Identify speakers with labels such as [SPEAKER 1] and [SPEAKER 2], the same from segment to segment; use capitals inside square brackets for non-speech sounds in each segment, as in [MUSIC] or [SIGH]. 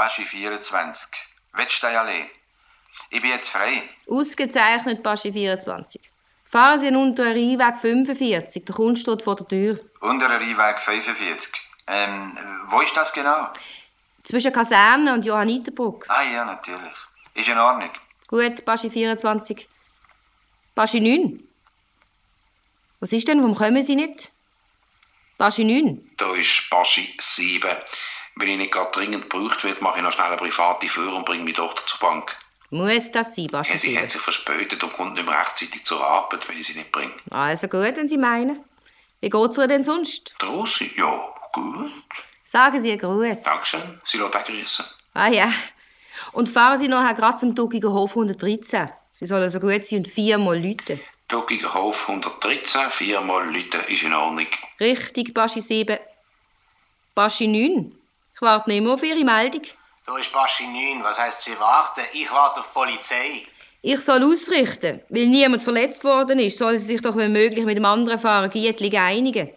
[SPEAKER 1] Baschi 24. Wettsteinallee. Ich bin jetzt frei.
[SPEAKER 2] Ausgezeichnet, Baschi 24. Fahren Sie unter den Rheinweg 45. Der Kunst steht vor der Tür.
[SPEAKER 1] Unterer Rheinweg 45. Ähm, wo ist das genau?
[SPEAKER 2] Zwischen Kaserne und Johanniterbrück.
[SPEAKER 1] Ah ja, natürlich. Ist in Ordnung.
[SPEAKER 2] Gut, Baschi 24. Baschi 9. Was ist denn? Warum kommen Sie nicht? Baschi 9.
[SPEAKER 3] Da ist Baschi 7. Wenn ich nicht gerade dringend gebraucht wird, mache ich noch schnell eine private Führung und bringe meine Tochter zur Bank.
[SPEAKER 2] Muss das sein, Baschi
[SPEAKER 3] Ja, sie
[SPEAKER 2] 7?
[SPEAKER 3] hat sich verspätet und kommt nicht mehr rechtzeitig zur Arbeit, wenn ich sie nicht bringe.
[SPEAKER 2] Also gut, wenn Sie meinen. Wie geht's ihr denn sonst?
[SPEAKER 3] Der Rossi? Ja, gut.
[SPEAKER 2] Sagen Sie einen Gruß.
[SPEAKER 3] Dankeschön. Sie lässt auch grüßen.
[SPEAKER 2] Ah ja. Und fahren Sie nachher gerade zum Duckiger Hof 113. Sie sollen so gut sein und viermal läuten.
[SPEAKER 3] Duckiger Hof 113, viermal Leute, ist in Ordnung.
[SPEAKER 2] Richtig, Baschi 7. Baschi 9. Ich warte noch immer auf Ihre Meldung.
[SPEAKER 4] Da ist Baschi 9. Was heisst Sie warten? Ich warte auf die Polizei.
[SPEAKER 2] Ich soll ausrichten. Weil niemand verletzt worden ist, sollen Sie sich doch wenn möglich mit dem anderen Fahrer Gietlig einigen.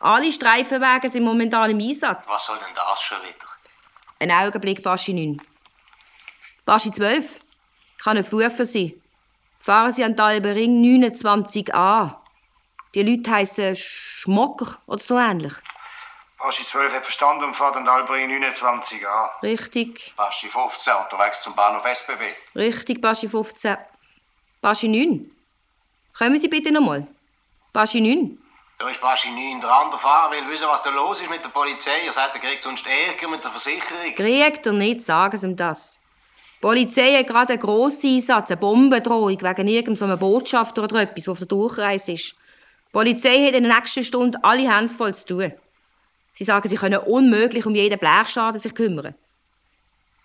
[SPEAKER 2] Alle Streifenwege sind momentan im Einsatz.
[SPEAKER 4] Was soll denn das schon wieder?
[SPEAKER 2] Ein Augenblick, Baschi 9. Baschi 12. Ich kann nicht für Sie. Fahren Sie an den Albering 29a. Die Leute heissen Schmocker oder so ähnlich.
[SPEAKER 5] Baschi 12 hat verstanden und fährt an Albring 29 an.
[SPEAKER 2] Richtig,
[SPEAKER 4] Baschi 15, unterwegs zum Bahnhof SBB.
[SPEAKER 2] richtig, Baschi 15. Baschi 9. Kommen Sie bitte nochmal. Baschi 9.
[SPEAKER 4] Da ist Baschi 9. Der andere Fahrer will wissen, was da los ist mit der Polizei. Er sagt, er kriegt sonst Ärger mit der Versicherung.
[SPEAKER 2] Kriegt er nicht, sagen Sie ihm das. Die Polizei hat gerade einen grossen Einsatz, eine Bombendrohung wegen irgendeinem Botschafter oder etwas, der auf der Durchreise ist. Die Polizei hat in der nächsten Stunde alle Hände voll zu tun. Sie sagen, sie können unmöglich um jeden Blechschaden sich kümmern.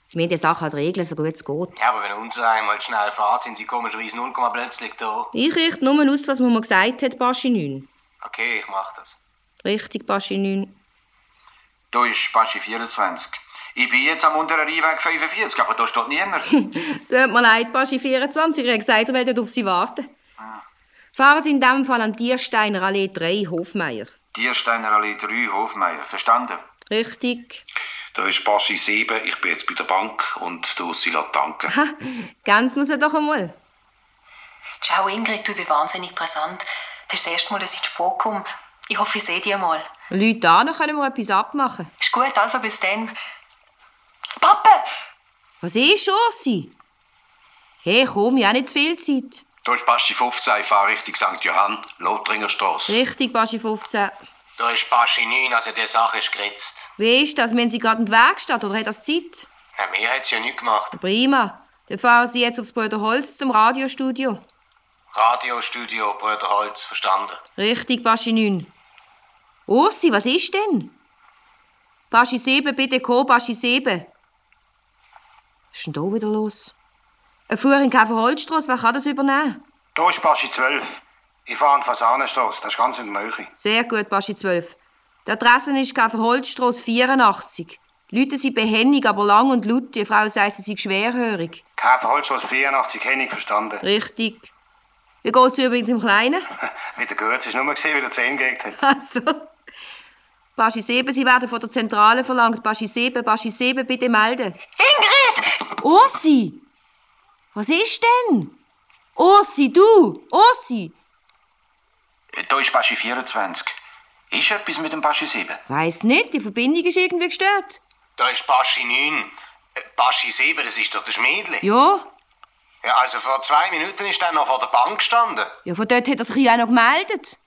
[SPEAKER 2] Sie müssen die Sache halt regeln, so gut es geht.
[SPEAKER 4] Ja, aber wenn unser einmal schnell fährt, sind sie komischerweise null Komma plötzlich da.
[SPEAKER 2] Ich richte nur aus, was man mir gesagt hat, Baschi 9.
[SPEAKER 4] Okay, ich mach das.
[SPEAKER 2] Richtig, Baschi 9.
[SPEAKER 1] Da ist Baschi 24. Ich bin jetzt am unteren Rheinweg 45, aber da steht niemand. [LAUGHS]
[SPEAKER 2] Tut mir leid, Baschi 24. Er hat gesagt, er werde auf Sie warten. Fahren Sie in diesem Fall an Tiersteiner Allee 3, Hofmeier.
[SPEAKER 1] Tiersteiner Allee 3, Hofmeier. Verstanden?
[SPEAKER 2] Richtig.
[SPEAKER 3] Da ist Baschi 7, ich bin jetzt bei der Bank und der Rossi lässt danken.
[SPEAKER 2] Ha, ganz muss er doch einmal.
[SPEAKER 6] Ciao Ingrid, du bist wahnsinnig präsent. Das ist das erste Mal, dass ich zu spät komme. Ich hoffe, ich sehe dich mal.
[SPEAKER 2] Leute an, dann können wir etwas abmachen.
[SPEAKER 6] Ist gut, also bis dann. Papa!
[SPEAKER 2] Was ist, Ursi? Hey, komm, ich habe nicht zu viel Zeit.
[SPEAKER 3] Da ist Baschi 15, ich fahre Richtung St. Johann, Lothringer Strasse.
[SPEAKER 2] Richtig, Baschi 15.
[SPEAKER 4] Da ist Baschi 9, also die Sache ist geritzt.
[SPEAKER 2] Wie ist das? Wenn Sie gerade in den Weg steht oder hat das Zeit?
[SPEAKER 4] Ja, mir hat's ja nichts gemacht.
[SPEAKER 2] Prima. Dann fahren Sie jetzt aufs Bröderholz zum Radiostudio.
[SPEAKER 4] Radiostudio Bröderholz, verstanden.
[SPEAKER 2] Richtig, Baschi 9. Ursi, was ist denn? Baschi 7, bitte komm, Baschi 7. Was ist denn da wieder los? Ein Fuhr in Käferholzstrasse, wer kann das übernehmen?
[SPEAKER 5] Da ist Baschi 12. Ich fahre an die Fasanenstrasse, das ist ganz in der Nähe.
[SPEAKER 2] Sehr gut, Baschi 12. Die Adresse ist Käferholzstrasse 84. Die Leute sind behändig, aber lang und laut. Die Frau sagt, sie sei schwerhörig.
[SPEAKER 5] Käferholzstrasse 84, Hennig verstanden.
[SPEAKER 2] Richtig. Wie geht's übrigens im Kleinen?
[SPEAKER 5] Wieder gut, es ist nur gesehen, wie der 10 gelegt hat.
[SPEAKER 2] Also. Baschi 7, Sie werden von der Zentrale verlangt. Baschi 7, Baschi 7, bitte melden.
[SPEAKER 6] Ingrid!
[SPEAKER 2] Ursi! Was ist denn? Ursi, du! Ursi!
[SPEAKER 1] Da ist Baschi 24. Ist etwas mit dem Baschi 7?
[SPEAKER 2] Weiß nicht, die Verbindung ist irgendwie gestört.
[SPEAKER 4] Da ist Baschi 9. Äh, Baschi 7, das ist doch der Schmiedli.
[SPEAKER 2] Ja,
[SPEAKER 4] Ja, also vor zwei Minuten ist er noch vor der Bank gestanden.
[SPEAKER 2] ja, von dort hat er sich ja auch noch gemeldet.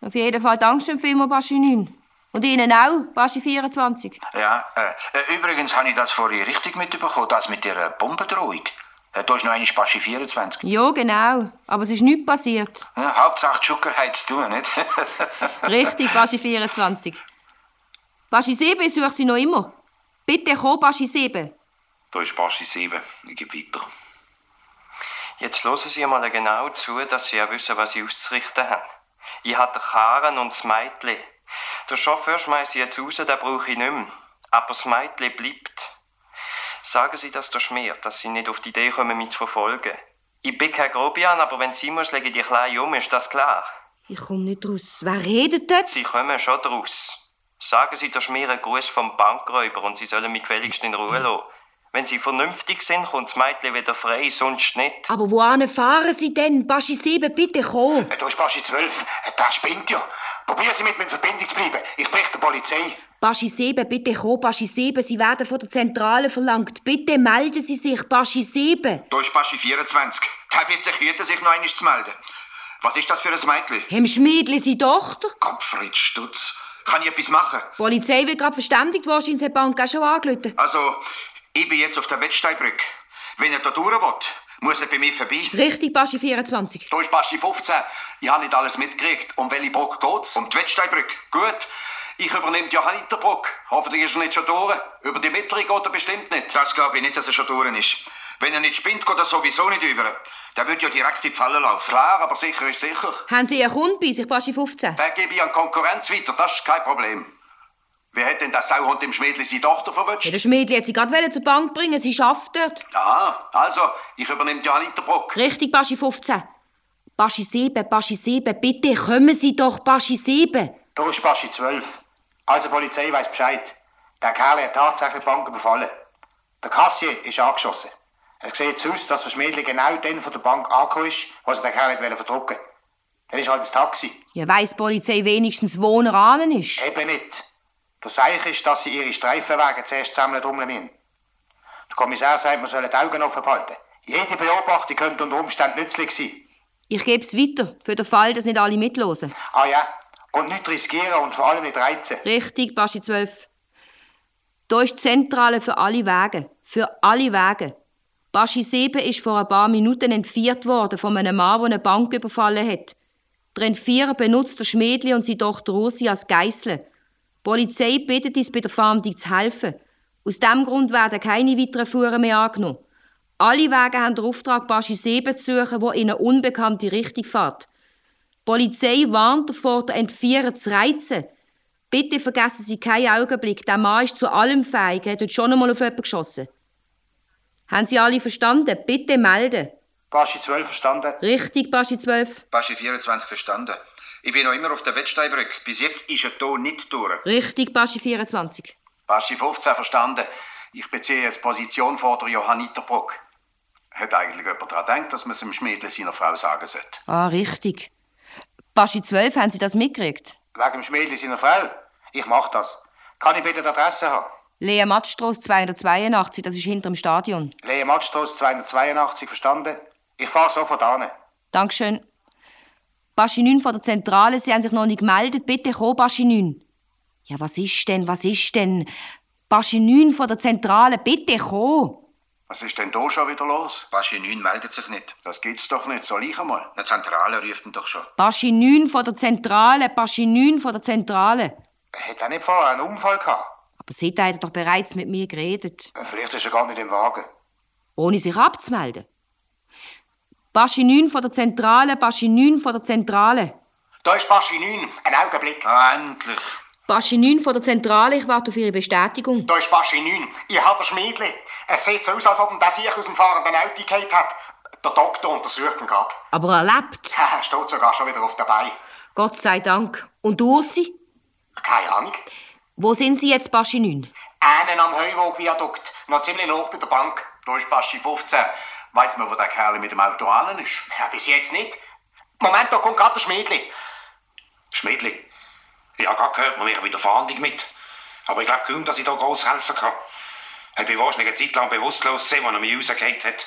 [SPEAKER 2] Auf jeden Fall Dankeschön vielmals, Baschi 9. Und Ihnen auch, Baschi 24.
[SPEAKER 1] Ja, äh, äh, übrigens habe ich das vorhin richtig mitbekommen, das mit der äh, Bombendrohung. Äh, da ist noch eine Baschi 24.
[SPEAKER 2] Ja, genau. Aber es ist nichts passiert.
[SPEAKER 1] Ja, Hauptsache die Schucker hat zu tun, nicht? [LAUGHS] [LAUGHS]
[SPEAKER 2] Richtig, Baschi 24. Baschi 7, ich suche Sie noch immer. Bitte komm, Baschi 7.
[SPEAKER 3] Da ist Baschi 7, ich gebe weiter.
[SPEAKER 7] Jetzt hören Sie mal genau zu, dass Sie auch wissen, was Sie auszurichten haben. Ich habe den Karren und das Mädchen. Der Chauffeur schmeißt jetzt raus, den brauche ich nicht mehr. Aber das Mädchen bleibt. Sagen Sie das der Schmier, dass Sie nicht auf die Idee kommen, mich zu verfolgen. Ich bin kein Grobian, aber wenn Sie muss, lege ich die Kleine um, ist das klar?
[SPEAKER 2] Ich komme nicht raus. Wer redet dort?
[SPEAKER 7] Sie kommen schon draus. Sagen Sie der Schmier einen Gruß vom Bankräuber und Sie sollen mich gefälligst in Ruhe lassen. Wenn Sie vernünftig sind, kommt das Mädchen wieder frei, sonst nicht.
[SPEAKER 2] Aber wohin fahren Sie denn? Baschi 7, bitte komm.
[SPEAKER 5] Äh, Da ist Baschi 12. Äh, Der spinnt ja. Probieren Sie mit mir in Verbindung zu bleiben. Ich berichte der Polizei.
[SPEAKER 2] Baschi 7, bitte komm, Baschi 7. Sie werden von der Zentrale verlangt. Bitte melden Sie sich, Baschi 7.
[SPEAKER 1] Da ist Baschi 24. Der wird sich hüten, sich noch einmal zu melden. Was ist das für ein Mädchen?
[SPEAKER 2] Hem Schmiedli, seine Tochter?
[SPEAKER 1] Gottfried Stutz. Kann ich etwas machen?
[SPEAKER 2] Die Polizei wird gerade verständigt, wahrscheinlich hat die Bank auch schon angerufen.
[SPEAKER 1] Also, ich bin jetzt auf der Wettsteinbrücke. Wenn er da durch will, muss er bei mir vorbei.
[SPEAKER 2] Richtig, Baschi 24.
[SPEAKER 8] Da ist Baschi 15. Ich habe nicht alles mitgekriegt. Um welche Brücke geht's?
[SPEAKER 1] Um die Wettsteinbrücke.
[SPEAKER 8] Gut. Ich übernehme die Johanniterbrücke. Hoffentlich ist er nicht schon durch. Über die mittlere geht er bestimmt nicht.
[SPEAKER 1] Das glaube ich nicht, dass er schon durch ist. Wenn er nicht spinnt, geht er sowieso nicht über. Der wird ja direkt in die Falle laufen.
[SPEAKER 8] Klar, aber sicher ist sicher.
[SPEAKER 2] Haben Sie einen Kunden bei sich, Baschi 15?
[SPEAKER 8] Den gebe ich an Konkurrenz weiter. Das ist kein Problem. Wer hat denn der Sauhund im Schmiedli seine Tochter verwünscht?
[SPEAKER 2] Ja, der Schmiedli hat sie gerade zur Bank bringen, sie schafft dort.
[SPEAKER 8] Aha, also, ich übernehme die Johanniterbrücke.
[SPEAKER 2] Richtig, Baschi 15. Baschi 7, Baschi 7, bitte kommen Sie doch, Baschi 7.
[SPEAKER 5] Da ist Baschi 12. Also, die Polizei weiß Bescheid. Der Kerl hat tatsächlich die Bank überfallen. Der Kassier ist angeschossen. Es sieht so aus, dass der Schmiedli genau den von der Bank angekommen ist, was der Kerl nicht verdrucken. Dann ist halt das Taxi.
[SPEAKER 2] Ja, weiss die Polizei wenigstens, wo er an ist?
[SPEAKER 5] Eben nicht. Das Zeichen ist, dass sie ihre Streifenwagen zuerst zusammen trommeln müssen. Der Kommissar sagt, man soll die Augen offen behalten. Jede Beobachtung könnte unter Umständen nützlich sein.
[SPEAKER 2] Ich gebe es weiter, für den Fall, dass nicht alle mitlosen.
[SPEAKER 5] Ah ja, und nicht riskieren und vor allem nicht reizen.
[SPEAKER 2] Richtig, Baschi 12. Da ist die Zentrale für alle Wege. Für alle Wege. Baschi 7 ist vor ein paar Minuten entführt worden von einem Mann, der eine Bank überfallen hat. Der Entführer benutzt der Schmiedli und seine Tochter Ursi als Geißel. Die Polizei bittet uns, bei der Fahndung zu helfen. Aus diesem Grund werden keine weiteren Fuhren mehr angenommen. Alle Wege haben den Auftrag, Baschi 7 zu suchen, wo in eine unbekannte Richtung fährt. Die Polizei warnt davor, den Entführer zu reizen. Bitte vergessen Sie keinen Augenblick, der Mann ist zu allem fähig, er hat schon einmal auf jemanden geschossen. Haben Sie alle verstanden? Bitte melden.
[SPEAKER 5] Baschi 12 verstanden?
[SPEAKER 2] Richtig, Baschi 12.
[SPEAKER 1] Baschi 24 verstanden. Ich bin noch immer auf der Wettsteinbrücke. Bis jetzt ist er hier nicht durch.
[SPEAKER 2] Richtig, Baschi 24.
[SPEAKER 8] Baschi 15 verstanden. Ich beziehe jetzt Position vor der Johanniterbrücke. Hat eigentlich jemand daran gedacht, dass man es dem Schmiedli seiner Frau sagen sollte?
[SPEAKER 2] Ah, richtig. Baschi 12, haben Sie das mitgekriegt?
[SPEAKER 5] Wegen dem Schmiedli seiner Frau? Ich mach das. Kann ich bitte die Adresse haben?
[SPEAKER 2] Lea Mattstrasse 282, das ist hinter dem Stadion.
[SPEAKER 5] Lea Mattstrasse 282, verstanden? Ich fahre sofort an.
[SPEAKER 2] Dankeschön. Baschi 9 von der Zentrale, Sie haben sich noch nicht gemeldet. Bitte komm, Baschi 9. Ja, was ist denn, was ist denn? Baschi 9 von der Zentrale, bitte komm.
[SPEAKER 8] Was ist denn da schon wieder los?
[SPEAKER 1] Baschi 9 meldet sich nicht.
[SPEAKER 8] Das gibt's doch nicht. Soll ich einmal?
[SPEAKER 1] Eine Zentrale ruft ihn doch schon.
[SPEAKER 2] Baschi 9 von der Zentrale, Baschi 9 von der Zentrale.
[SPEAKER 5] Hat er nicht vorher einen Unfall gehabt?
[SPEAKER 2] Aber seitdem hat er doch bereits mit mir geredet,
[SPEAKER 5] Vielleicht ist er gar nicht im Wagen.
[SPEAKER 2] ohne sich abzumelden. Baschi 9 von der Zentrale, Baschi 9 von der Zentrale.
[SPEAKER 5] Da ist Baschi 9. Ein Augenblick.
[SPEAKER 1] Ah, endlich.
[SPEAKER 2] Baschi 9 von der Zentrale, ich warte auf Ihre Bestätigung.
[SPEAKER 5] Da ist Baschi 9. Ich habe den Schmiedli. Es sieht so aus, als ob ihn der sich aus dem fahrenden Auto gehalten hat. Der Doktor untersucht ihn gerade.
[SPEAKER 2] Aber er lebt. [LAUGHS]
[SPEAKER 5] Er steht sogar schon wieder auf der Beine.
[SPEAKER 2] Gott sei Dank. Und Ursi?
[SPEAKER 5] Keine Ahnung.
[SPEAKER 2] Wo sind Sie jetzt, Baschi 9?
[SPEAKER 5] Einen am Heuwog-Viadukt. Noch ziemlich hoch bei der Bank.
[SPEAKER 8] Da ist Baschi 15. Weiss man, wo der Kerl mit dem Auto an ist?
[SPEAKER 5] Ja, bis jetzt nicht. Moment, da kommt gerade der Schmiedli.
[SPEAKER 3] Schmidli, ich habe gerade gehört, man wäre bei der Fahndung mit. Aber ich glaube kaum, dass ich da groß helfen kann. Ich bin wahrscheinlich eine Zeit lang bewusstlos gesehen, als er mich rausgehauen hat.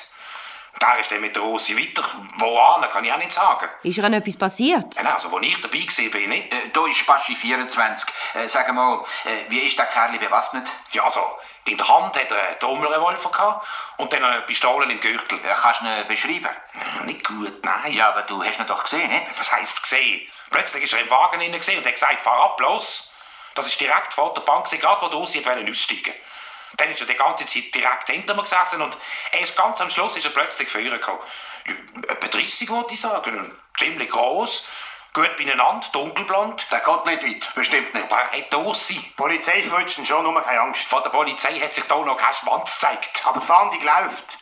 [SPEAKER 3] Da ist dann mit der Rosi weiter. Woan, kann ich auch nicht sagen.
[SPEAKER 2] Ist ihr etwas passiert?
[SPEAKER 3] Ja, Also, wo ich dabei war, bin ich nicht.
[SPEAKER 1] Äh, da ist Baschi 24. Äh, sag mal, äh, wie ist der Kerl bewaffnet?
[SPEAKER 3] Ja, also, in der Hand hat er einen Trommelrevolver gehabt und dann eine Pistole im Gürtel.
[SPEAKER 1] Äh, kannst du ihn beschreiben?
[SPEAKER 3] Nicht gut, nein.
[SPEAKER 1] Ja, aber du hast ihn doch gesehen, nicht?
[SPEAKER 3] Was heisst gesehen? Plötzlich ist er im Wagen gesehen und hat gesagt, fahr ab, los. Das ist direkt vor der Bank, gerade wo der wollte aussteigen. Dann ist er die ganze Zeit direkt hinter mir gesessen und erst ganz am Schluss ist er plötzlich vorne gekommen. Etwa 30, würde ich sagen. Ziemlich groß, gut beieinander, dunkelblond.
[SPEAKER 8] Der geht nicht weit. Bestimmt nicht.
[SPEAKER 3] Aber er hat durch sein.
[SPEAKER 5] Die Polizei ihn schon, nur keine Angst.
[SPEAKER 3] Von der Polizei hat sich da noch kein Schwanz gezeigt.
[SPEAKER 5] Aber die Fahndung läuft.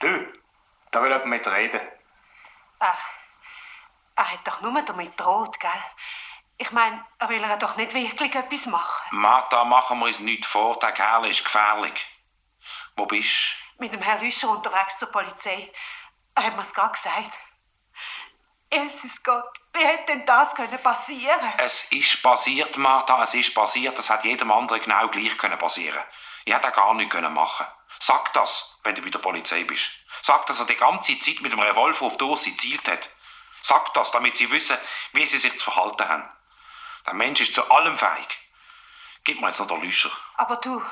[SPEAKER 5] Du, da will jemand mit reden.
[SPEAKER 6] Ach, er hat doch nur damit droht, gell?
[SPEAKER 9] Ich meine, er will ja doch nicht wirklich etwas machen.
[SPEAKER 3] Martha, machen wir uns nicht vor, der Kerl ist gefährlich. Wo bist
[SPEAKER 9] Mit dem Herrn Lüscher unterwegs zur Polizei. Er hat mir's gerade gesagt. Jesus Gott, wie hätte denn das können passieren?
[SPEAKER 3] Es ist passiert, Martha, es ist passiert. Das hat jedem anderen genau gleich können passieren. Ich hätte gar nichts können machen. Sag das, wenn du bei der Polizei bist. Sag, dass er die ganze Zeit mit dem Revolver auf Dosi gezielt hat. Sag das, damit sie wissen, wie sie sich zu verhalten haben. Der Mensch ist zu allem fähig. Gib mir jetzt noch den Lüscher.
[SPEAKER 9] Aber du,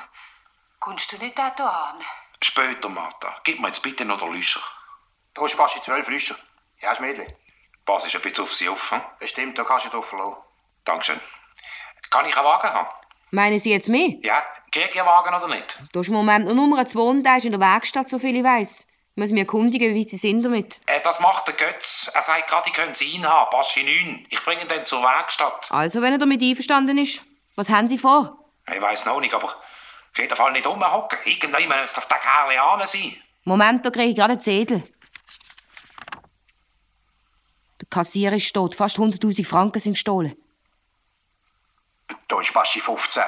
[SPEAKER 9] kommst du nicht auch da an?
[SPEAKER 3] Später, Martha. Gib mir jetzt bitte noch den Lüscher.
[SPEAKER 5] Da ist Baschi 12 Lüscher. Ja, Schmiedli.
[SPEAKER 3] Pass ist ein bisschen auf sie auf. Hm?
[SPEAKER 5] Bestimmt, da kannst du drauf verlassen.
[SPEAKER 3] Dankeschön. Kann ich einen Wagen haben?
[SPEAKER 2] Meinen Sie jetzt mehr?
[SPEAKER 3] Ja, krieg ich einen Wagen oder nicht?
[SPEAKER 2] Da ist im Moment noch Nummer 2 der ist in der Werkstatt, soviel ich weiss. Ich muss mich erkundigen, wie Sie sind damit.
[SPEAKER 3] Äh, das macht der Götz. Er sagt gerade, ich könnte ihn haben. Baschi 9. Ich bringe ihn dann zur Werkstatt.
[SPEAKER 2] Also, wenn er damit einverstanden ist. Was haben Sie vor?
[SPEAKER 3] Ich weiß noch nicht, aber auf jeden Fall nicht rumhocken. Irgendwann muss doch der Kerl an sein.
[SPEAKER 2] Moment, da kriege ich gerade einen Zettel. Der Kassierer ist tot. Fast 100.000 Franken sind gestohlen.
[SPEAKER 8] Da ist Baschi 15.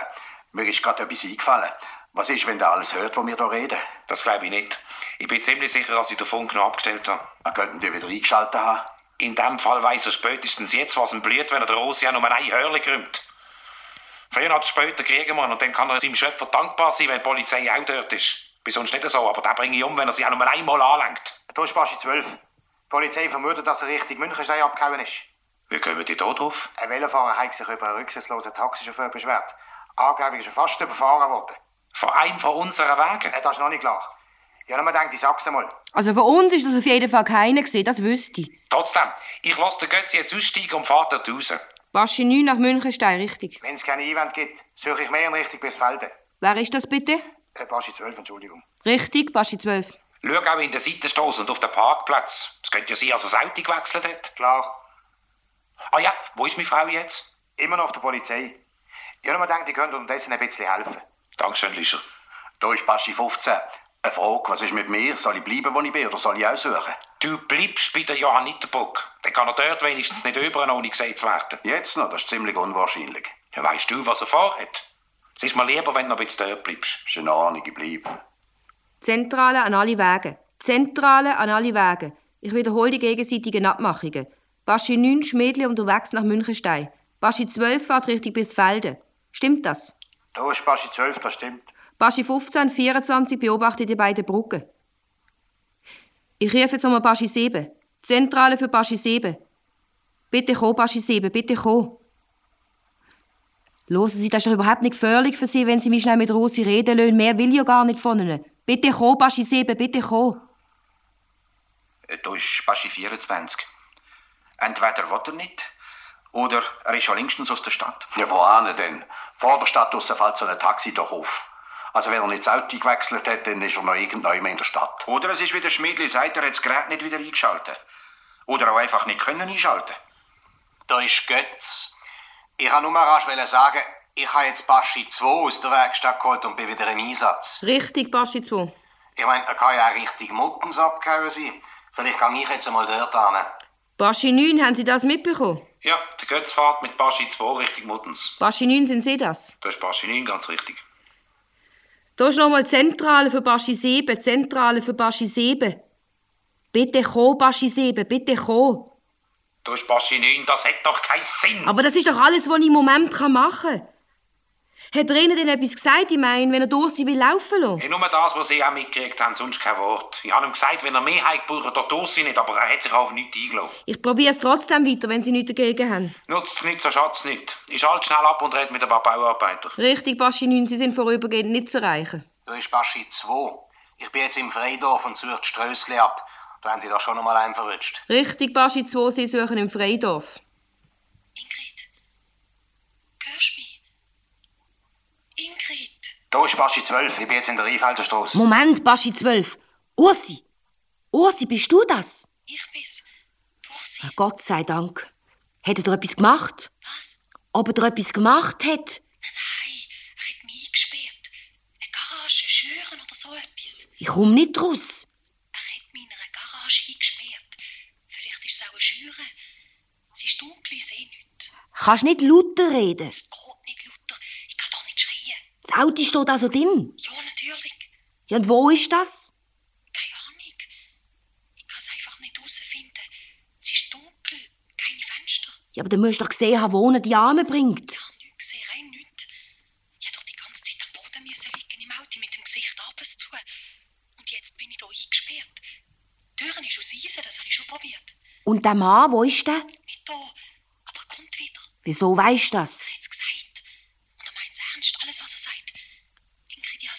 [SPEAKER 8] Mir ist gerade etwas eingefallen. Was ist, wenn der alles hört, was wir hier reden?
[SPEAKER 3] Das glaube ich nicht. Ich bin ziemlich sicher, dass ich den Funk noch abgestellt habe.
[SPEAKER 8] Wir könnten die wieder eingeschaltet haben.
[SPEAKER 3] In dem Fall weiß er spätestens jetzt, was ihm blüht, wenn er der Rosi nur ein Hörli krümmt. Früher oder später kriegen wir ihn und dann kann er seinem Schöpfer dankbar sein, wenn die Polizei auch dort ist. Bei sonst nicht so, aber den bringe ich um, wenn er sie auch nur einmal anlenkt.
[SPEAKER 5] Da ist Baschi 12. Die Polizei vermutet, dass er Richtung Münchenstein abgehauen ist.
[SPEAKER 3] Wie kommen die da drauf?
[SPEAKER 5] Ein Velofahrer hat sich über einen rücksichtslosen Taxichauffeur beschwert. Angeblich ist er fast überfahren worden.
[SPEAKER 3] Von einem von unseren Wegen?
[SPEAKER 5] Äh, das ist noch nicht klar. Ich habe mir gedacht, ich sag's einmal.
[SPEAKER 2] Also für uns ist das auf jeden Fall keiner gesehen, das wüsste ich.
[SPEAKER 3] Trotzdem, ich lasse den Götzi jetzt aussteigen und fahre dort raus.
[SPEAKER 2] Baschi 9 nach Münchenstein, richtig.
[SPEAKER 5] Wenn es keine Einwände gibt, suche ich mehr in Richtung Westfelden.
[SPEAKER 2] Wer ist das bitte?
[SPEAKER 5] Äh, Baschi 12, Entschuldigung.
[SPEAKER 2] Richtig, Baschi 12.
[SPEAKER 3] Schau auch in der Seitenstrasse und auf den Parkplatz. Es könnte ja sein, dass er das Auto gewechselt hat.
[SPEAKER 5] Klar.
[SPEAKER 3] Ah ja, wo ist meine Frau jetzt?
[SPEAKER 5] Immer noch auf der Polizei. Ich habe mir gedacht, ich könnte unterdessen ein bisschen helfen.
[SPEAKER 3] Dankeschön, Lüscher.
[SPEAKER 8] Da ist Baschi 15. Eine Frage, was ist mit mir? Soll ich bleiben, wo ich bin, oder soll ich auch suchen?
[SPEAKER 3] Du bleibst bei der Johanniterbrücke. Dann kann er dort wenigstens nicht über ohne gesehen zu werden.
[SPEAKER 8] Jetzt noch? Das ist ziemlich unwahrscheinlich.
[SPEAKER 3] Ja, weißt du, was er vorhat? Es ist mir lieber, wenn du noch ein bisschen dort bleibst.
[SPEAKER 8] Ist eine Ahnung, ich bleibe.
[SPEAKER 2] Zentrale an alle Wege. Zentrale an alle Wege. Ich wiederhole die gegenseitigen Abmachungen. Baschi 9 Schmädli unterwegs nach Münchenstein. Baschi 12 fährt Richtung Bisfelden. Stimmt das?
[SPEAKER 5] Da ist Baschi 12, das stimmt.
[SPEAKER 2] Baschi 15 24 beobachtet die beiden Brücken. Ich rufe jetzt nochmal Baschi 7. Zentrale für Baschi 7. Bitte komm, Baschi 7, bitte komm. Hören Sie, das ist doch überhaupt nicht gefährlich für Sie, wenn Sie mich schnell mit Rosi reden lassen. Mehr will ich ja gar nicht von Ihnen. Bitte komm, Baschi 7, bitte komm.
[SPEAKER 1] Äh, Da ist Baschi 24. Entweder will er nicht, oder er ist schon längstens aus der Stadt.
[SPEAKER 8] Ja, wohin denn? Vor der Stadt draussen fällt so ein Taxi doch auf. Also wenn er nicht das Auto gewechselt hat, dann ist er noch irgendwann in der Stadt.
[SPEAKER 1] Oder es ist wie der Schmiedli sagt, er hat das Gerät nicht wieder eingeschaltet. Oder auch einfach nicht können einschalten.
[SPEAKER 4] Da ist Götz. Ich kann nur rasch sagen, ich habe jetzt Baschi 2 aus der Werkstatt geholt und bin wieder im Einsatz.
[SPEAKER 2] Richtig, Baschi 2.
[SPEAKER 4] Ich meine, er kann ja auch richtig Muttens abgehauen sein. Vielleicht gehe ich jetzt einmal dort hin.
[SPEAKER 2] Baschi 9, haben Sie das mitbekommen?
[SPEAKER 3] Ja, der Götz fährt mit Baschi 2 Richtung Muttens.
[SPEAKER 2] Baschi 9, sind Sie das?
[SPEAKER 3] Da ist Baschi 9 ganz richtig.
[SPEAKER 2] Da ist nochmal Zentrale für Baschi 7, Zentrale für Baschi 7. Bitte komm, Baschi 7, bitte komm.
[SPEAKER 3] Da ist Baschi 9, das hat doch keinen Sinn.
[SPEAKER 2] Aber das ist doch alles, was ich im Moment machen kann. Hat er Ihnen denn etwas gesagt, ich meine, wenn er durch sie will laufen lassen?
[SPEAKER 3] Ja, nur das, was Sie auch mitgekriegt haben, sonst kein Wort. Ich habe ihm gesagt, wenn er mehr hat, braucht er dort durch sie nicht, aber er hat sich auf nichts eingelassen.
[SPEAKER 2] Ich probiere es trotzdem weiter, wenn Sie nichts dagegen haben.
[SPEAKER 3] Nutzt es nicht, so schadet es nicht. Ich schalte schnell ab und rede mit ein paar Bauarbeitern.
[SPEAKER 2] Richtig, Baschi 9, Sie sind vorübergehend nicht zu erreichen.
[SPEAKER 4] Da ist Baschi 2. Ich bin jetzt im Freidorf und suche die Strössli ab. Da haben Sie doch schon einmal einen verrutscht.
[SPEAKER 2] Richtig, Baschi 2, Sie suchen im Freidorf.
[SPEAKER 6] Hörst du mich? Ingrid.
[SPEAKER 5] Da ist Baschi 12, ich bin jetzt in der Rheinfelderstrasse.
[SPEAKER 2] Moment, Baschi 12. Ursi! Ursi, bist du das?
[SPEAKER 6] Ich bin's. Dursi.
[SPEAKER 2] Ah, Gott sei Dank. Hat er etwas gemacht?
[SPEAKER 6] Was?
[SPEAKER 2] Ob er etwas gemacht hat?
[SPEAKER 6] Nein, er hat mich eingesperrt. Eine Garage, Schüren oder so etwas.
[SPEAKER 2] Ich komm nicht raus.
[SPEAKER 6] Er hat mich in einer Garage eingesperrt. Vielleicht ist es auch eine Schüre. Es ist dunkel, ich sehe nichts.
[SPEAKER 2] Kannst nicht lauter reden.
[SPEAKER 6] Es geht nicht lauter. Ich kann doch nicht schreien.
[SPEAKER 2] Das Auto steht also drin.
[SPEAKER 6] Ja, natürlich.
[SPEAKER 2] Ja, und wo ist das?
[SPEAKER 6] Keine Ahnung. Ich kann es einfach nicht herausfinden. Es ist dunkel. Keine Fenster.
[SPEAKER 2] Ja, aber du musst doch gesehen haben, wo er die Arme bringt.
[SPEAKER 6] Ich habe nichts gesehen, rein nichts. Ich habe doch die ganze Zeit am Boden müssen liegen im Auto mit dem Gesicht abends zu. Und jetzt bin ich hier eingesperrt. Die Türen ist aus Eisen, das habe ich schon probiert.
[SPEAKER 2] Und der Mann, wo ist der?
[SPEAKER 6] Nicht da, aber er kommt wieder.
[SPEAKER 2] Wieso weisst du das?
[SPEAKER 6] Er hat es gesagt. Und er meint es ernst, alles, was er sagt. Ingrid, ich habe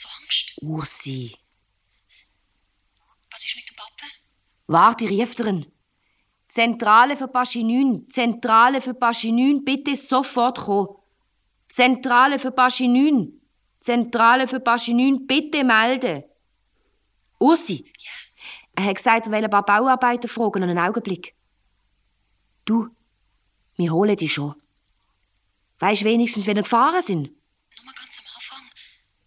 [SPEAKER 2] Ursi.
[SPEAKER 6] Was ist mit dem Papa?
[SPEAKER 2] Warte, ich rief drin. Zentrale für Paschinün, Zentrale für Paschinün, bitte sofort kommen. Zentrale für Paschinün, Zentrale für Paschinün, bitte melden. Ursi, er hat gesagt, er will ein paar Bauarbeiter fragen, einen Augenblick. Du, wir holen dich schon. Weisst wenigstens, wenn wir gefahren sind?
[SPEAKER 6] Nur ganz am Anfang.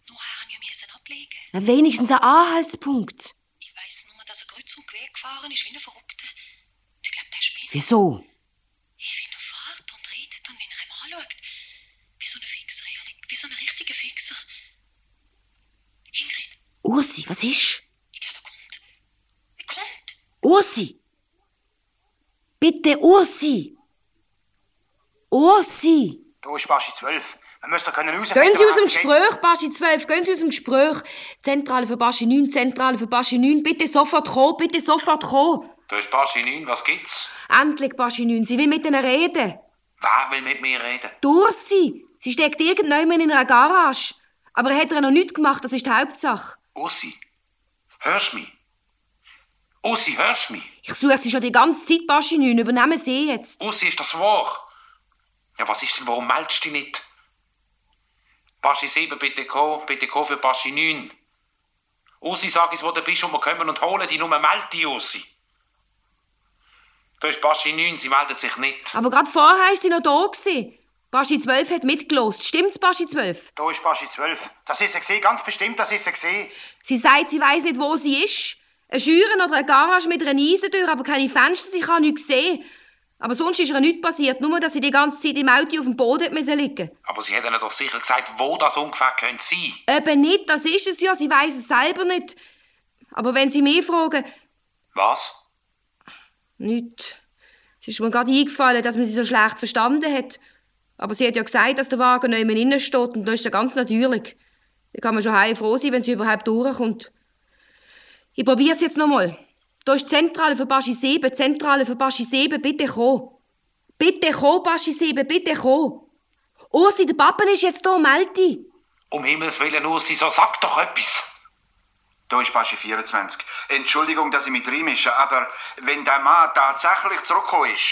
[SPEAKER 6] Nachher habe ich müssen ablegen.
[SPEAKER 2] Na, wenigstens ein Anhaltspunkt.
[SPEAKER 6] Ich weiss nur, dass er kreuz und quer gefahren ist wie ein Verrückter. Ich glaube, der spinnt.
[SPEAKER 2] Wieso?
[SPEAKER 6] Hey, wie er fährt und redet und wie er ihm anschaut. Wie so ein Fixer, ehrlich. Wie so ein richtiger Fixer. Ingrid,
[SPEAKER 2] Ursi, was ist?
[SPEAKER 6] ich glaube, er kommt. Er kommt.
[SPEAKER 2] Ursi! Bitte, Ursi! Ursi!
[SPEAKER 5] Da ist Baschi 12.
[SPEAKER 2] Gehen Sie aus dem Gespräch, Baschi 12, gehen Sie aus dem Gespräch. Zentrale für Baschi 9, Zentrale für Baschi 9, bitte sofort kommen, bitte sofort kommen.
[SPEAKER 3] Da ist Baschi 9, was gibt's?
[SPEAKER 2] Endlich, Baschi 9, sie will mit Ihnen reden.
[SPEAKER 3] Wer will mit mir reden?
[SPEAKER 2] Durch sie. Steckt irgendjemand in einer Garage. Aber er hat ihr noch nichts gemacht, das ist die Hauptsache.
[SPEAKER 3] Ussi, hörst mich? Ussi, hörst mich?
[SPEAKER 2] Ich suche sie schon die ganze Zeit, Baschi 9, übernehmen Sie jetzt.
[SPEAKER 3] Ussi, ist das wahr? Ja, was ist denn, warum meldest du dich nicht? Baschi 7, bitte komm, bitte komm für Baschi 9. Ussi, sag uns, wo du bist und wir kommen und holen dich, nur meld dich, Ussi. Da ist Baschi 9, sie meldet sich nicht.
[SPEAKER 2] Aber gerade vorher war sie noch da. Gewesen. Baschi 12 hat mitgelost. Stimmt's, Baschi 12?
[SPEAKER 5] Da ist Baschi 12. Das ist gesehen, ganz bestimmt, das ist gesehen.
[SPEAKER 2] Sie sagt, sie weiß nicht, wo sie ist. Eine Schüre oder eine Garage mit einer Eisentür, aber keine Fenster, sie kann nichts sehen. Aber sonst ist ihr nichts passiert, nur dass sie die ganze Zeit im Auto auf dem Boden müssen liegen
[SPEAKER 3] Aber sie hat ihnen doch sicher gesagt, wo das ungefähr könnte sein.
[SPEAKER 2] Eben nicht, das ist es ja, sie weiß es selber nicht. Aber wenn sie mich fragen,
[SPEAKER 3] Was?
[SPEAKER 2] Nicht. Es ist mir gerade eingefallen, dass man sie so schlecht verstanden hat. Aber sie hat ja gesagt, dass der Wagen nicht mehr innen steht und das ist ja ganz natürlich. Da kann man schon heil froh sein, wenn sie überhaupt durchkommt. Ich probiere es jetzt noch mal. Da ist die Zentrale für Baschi 7, Zentrale für Baschi 7, bitte komm. Bitte komm, Baschi 7, bitte komm. Ursi, der Papa ist jetzt da, meld dich.
[SPEAKER 3] Um Himmels Willen, Ussi, so sag doch etwas.
[SPEAKER 1] Da ist Baschi 24. Entschuldigung, dass ich mit reinmische, aber wenn der Mann tatsächlich zurückgekommen ist,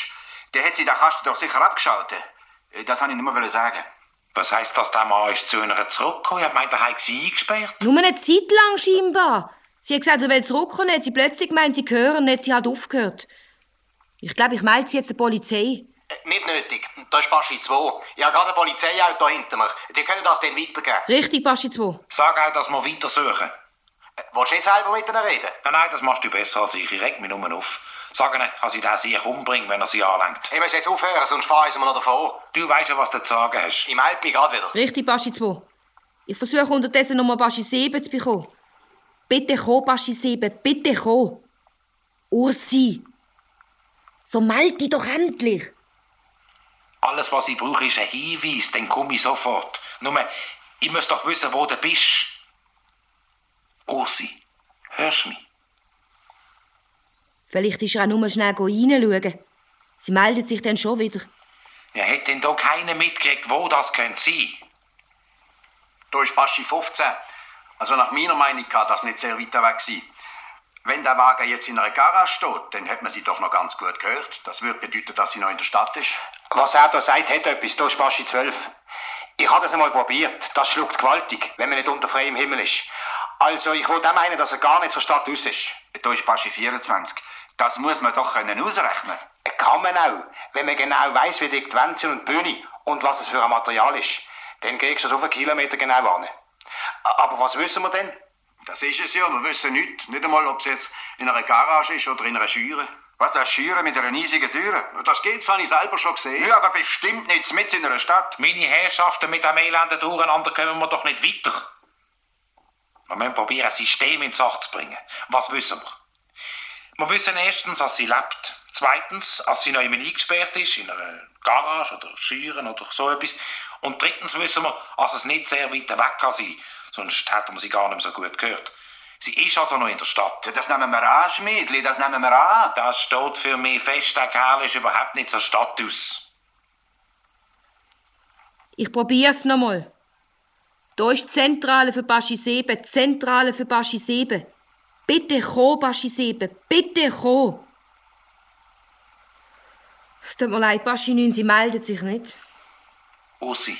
[SPEAKER 1] dann hat sie den Kasten doch sicher abgeschaltet. Äh, Das wollte ich nicht mehr sagen.
[SPEAKER 3] Was heisst das, der Mann ist zu einer zurückgekommen? Ich meinte, er hat sie eingesperrt.
[SPEAKER 2] Nur eine Zeit lang scheinbar. Sie hat gesagt, er will zurückkommen, hat sie plötzlich gemeint, sie hören, hat sie halt aufgehört. Ich glaube, ich melde sie jetzt der Polizei.
[SPEAKER 4] Äh, Nicht nötig. Da ist Baschi 2. Ich habe gerade ein Polizeiauto hinter mir. Die können das dann weitergeben.
[SPEAKER 2] Richtig, Baschi 2.
[SPEAKER 3] Sag auch, dass wir weiter suchen.
[SPEAKER 4] Äh, Willst du nicht selber mit ihnen reden?
[SPEAKER 3] Nein, nein, das machst du besser als ich. Ich reg mich nur auf. Sag ihnen, dass ich den sich umbringe, wenn er sie anlenkt.
[SPEAKER 4] Ich muss jetzt aufhören, sonst fahren sie mir noch davon.
[SPEAKER 3] Du weißt ja, was du zu sagen hast.
[SPEAKER 4] Ich melde mich gerade wieder.
[SPEAKER 2] Richtig, Baschi 2. Ich versuche unterdessen nochmal Baschi 7 zu bekommen. Bitte komm, Baschi 7, bitte komm. Ursi. So meld dich doch endlich.
[SPEAKER 3] Alles, was ich brauche, ist ein Hinweis, dann komme ich sofort. Nur, ich muss doch wissen, wo du bist. Ursi, hörst du mich?
[SPEAKER 2] Vielleicht ist er auch nur schnell reinschauen. Sie meldet sich dann schon wieder.
[SPEAKER 3] Ja, hat denn da keiner mitgekriegt, wo das könnte sein?
[SPEAKER 8] Da ist Baschi 15. Also nach meiner Meinung kann das nicht sehr weit weg sein. Wenn der Wagen jetzt in einer Garage steht, dann hat man sie doch noch ganz gut gehört. Das würde bedeuten, dass sie noch in der Stadt ist.
[SPEAKER 5] Was er da sagt, hat etwas. Da ist Baschi 12. Ich habe das einmal probiert. Das schluckt gewaltig, wenn man nicht unter freiem Himmel ist. Also, ich würde meinen, dass er gar nicht zur Stadt aus ist.
[SPEAKER 1] Da ist Baschi 24. Das muss man doch können ausrechnen.
[SPEAKER 5] Kann man auch, wenn man genau weiß, wie dick die Wände sind und die Bühne und was es für ein Material ist. Dann kriegst du es auf einen Kilometer genau an. Aber was wissen wir denn?
[SPEAKER 8] Das ist es ja, wir wissen nicht. Nicht einmal, ob es jetzt in einer Garage ist oder in einer Schüre.
[SPEAKER 1] Was, das Schüren mit einer riesigen Tür?
[SPEAKER 8] Das geht, das habe ich selber schon gesehen.
[SPEAKER 1] Ja, aber bestimmt nicht mitten in einer Stadt.
[SPEAKER 3] Meine Herrschaften, mit dem elenden Durcheinander kommen wir doch nicht weiter. Wir müssen probieren, ein System in Sache zu bringen. Was wissen wir? Wir wissen erstens, dass sie lebt. Zweitens, dass sie noch immer eingesperrt ist, in einer Garage oder Schüren oder so etwas. Und drittens wissen wir, dass es nicht sehr weit weg kann sein. Sonst hätten wir sie gar nicht mehr so gut gehört. Sie ist also noch in der Stadt.
[SPEAKER 1] Ja, das nehmen wir an, Schmiedli, das nehmen wir an.
[SPEAKER 3] Das steht für mich fest, der Kerl ist überhaupt nicht zur Stadt aus.
[SPEAKER 2] Ich probier's nochmal. Da ist die Zentrale für Baschi 7, die Zentrale für Baschi 7. Bitte komm, Baschi 7, bitte komm. Es tut mir leid, Baschi 9, sie meldet sich nicht.
[SPEAKER 3] Ossi,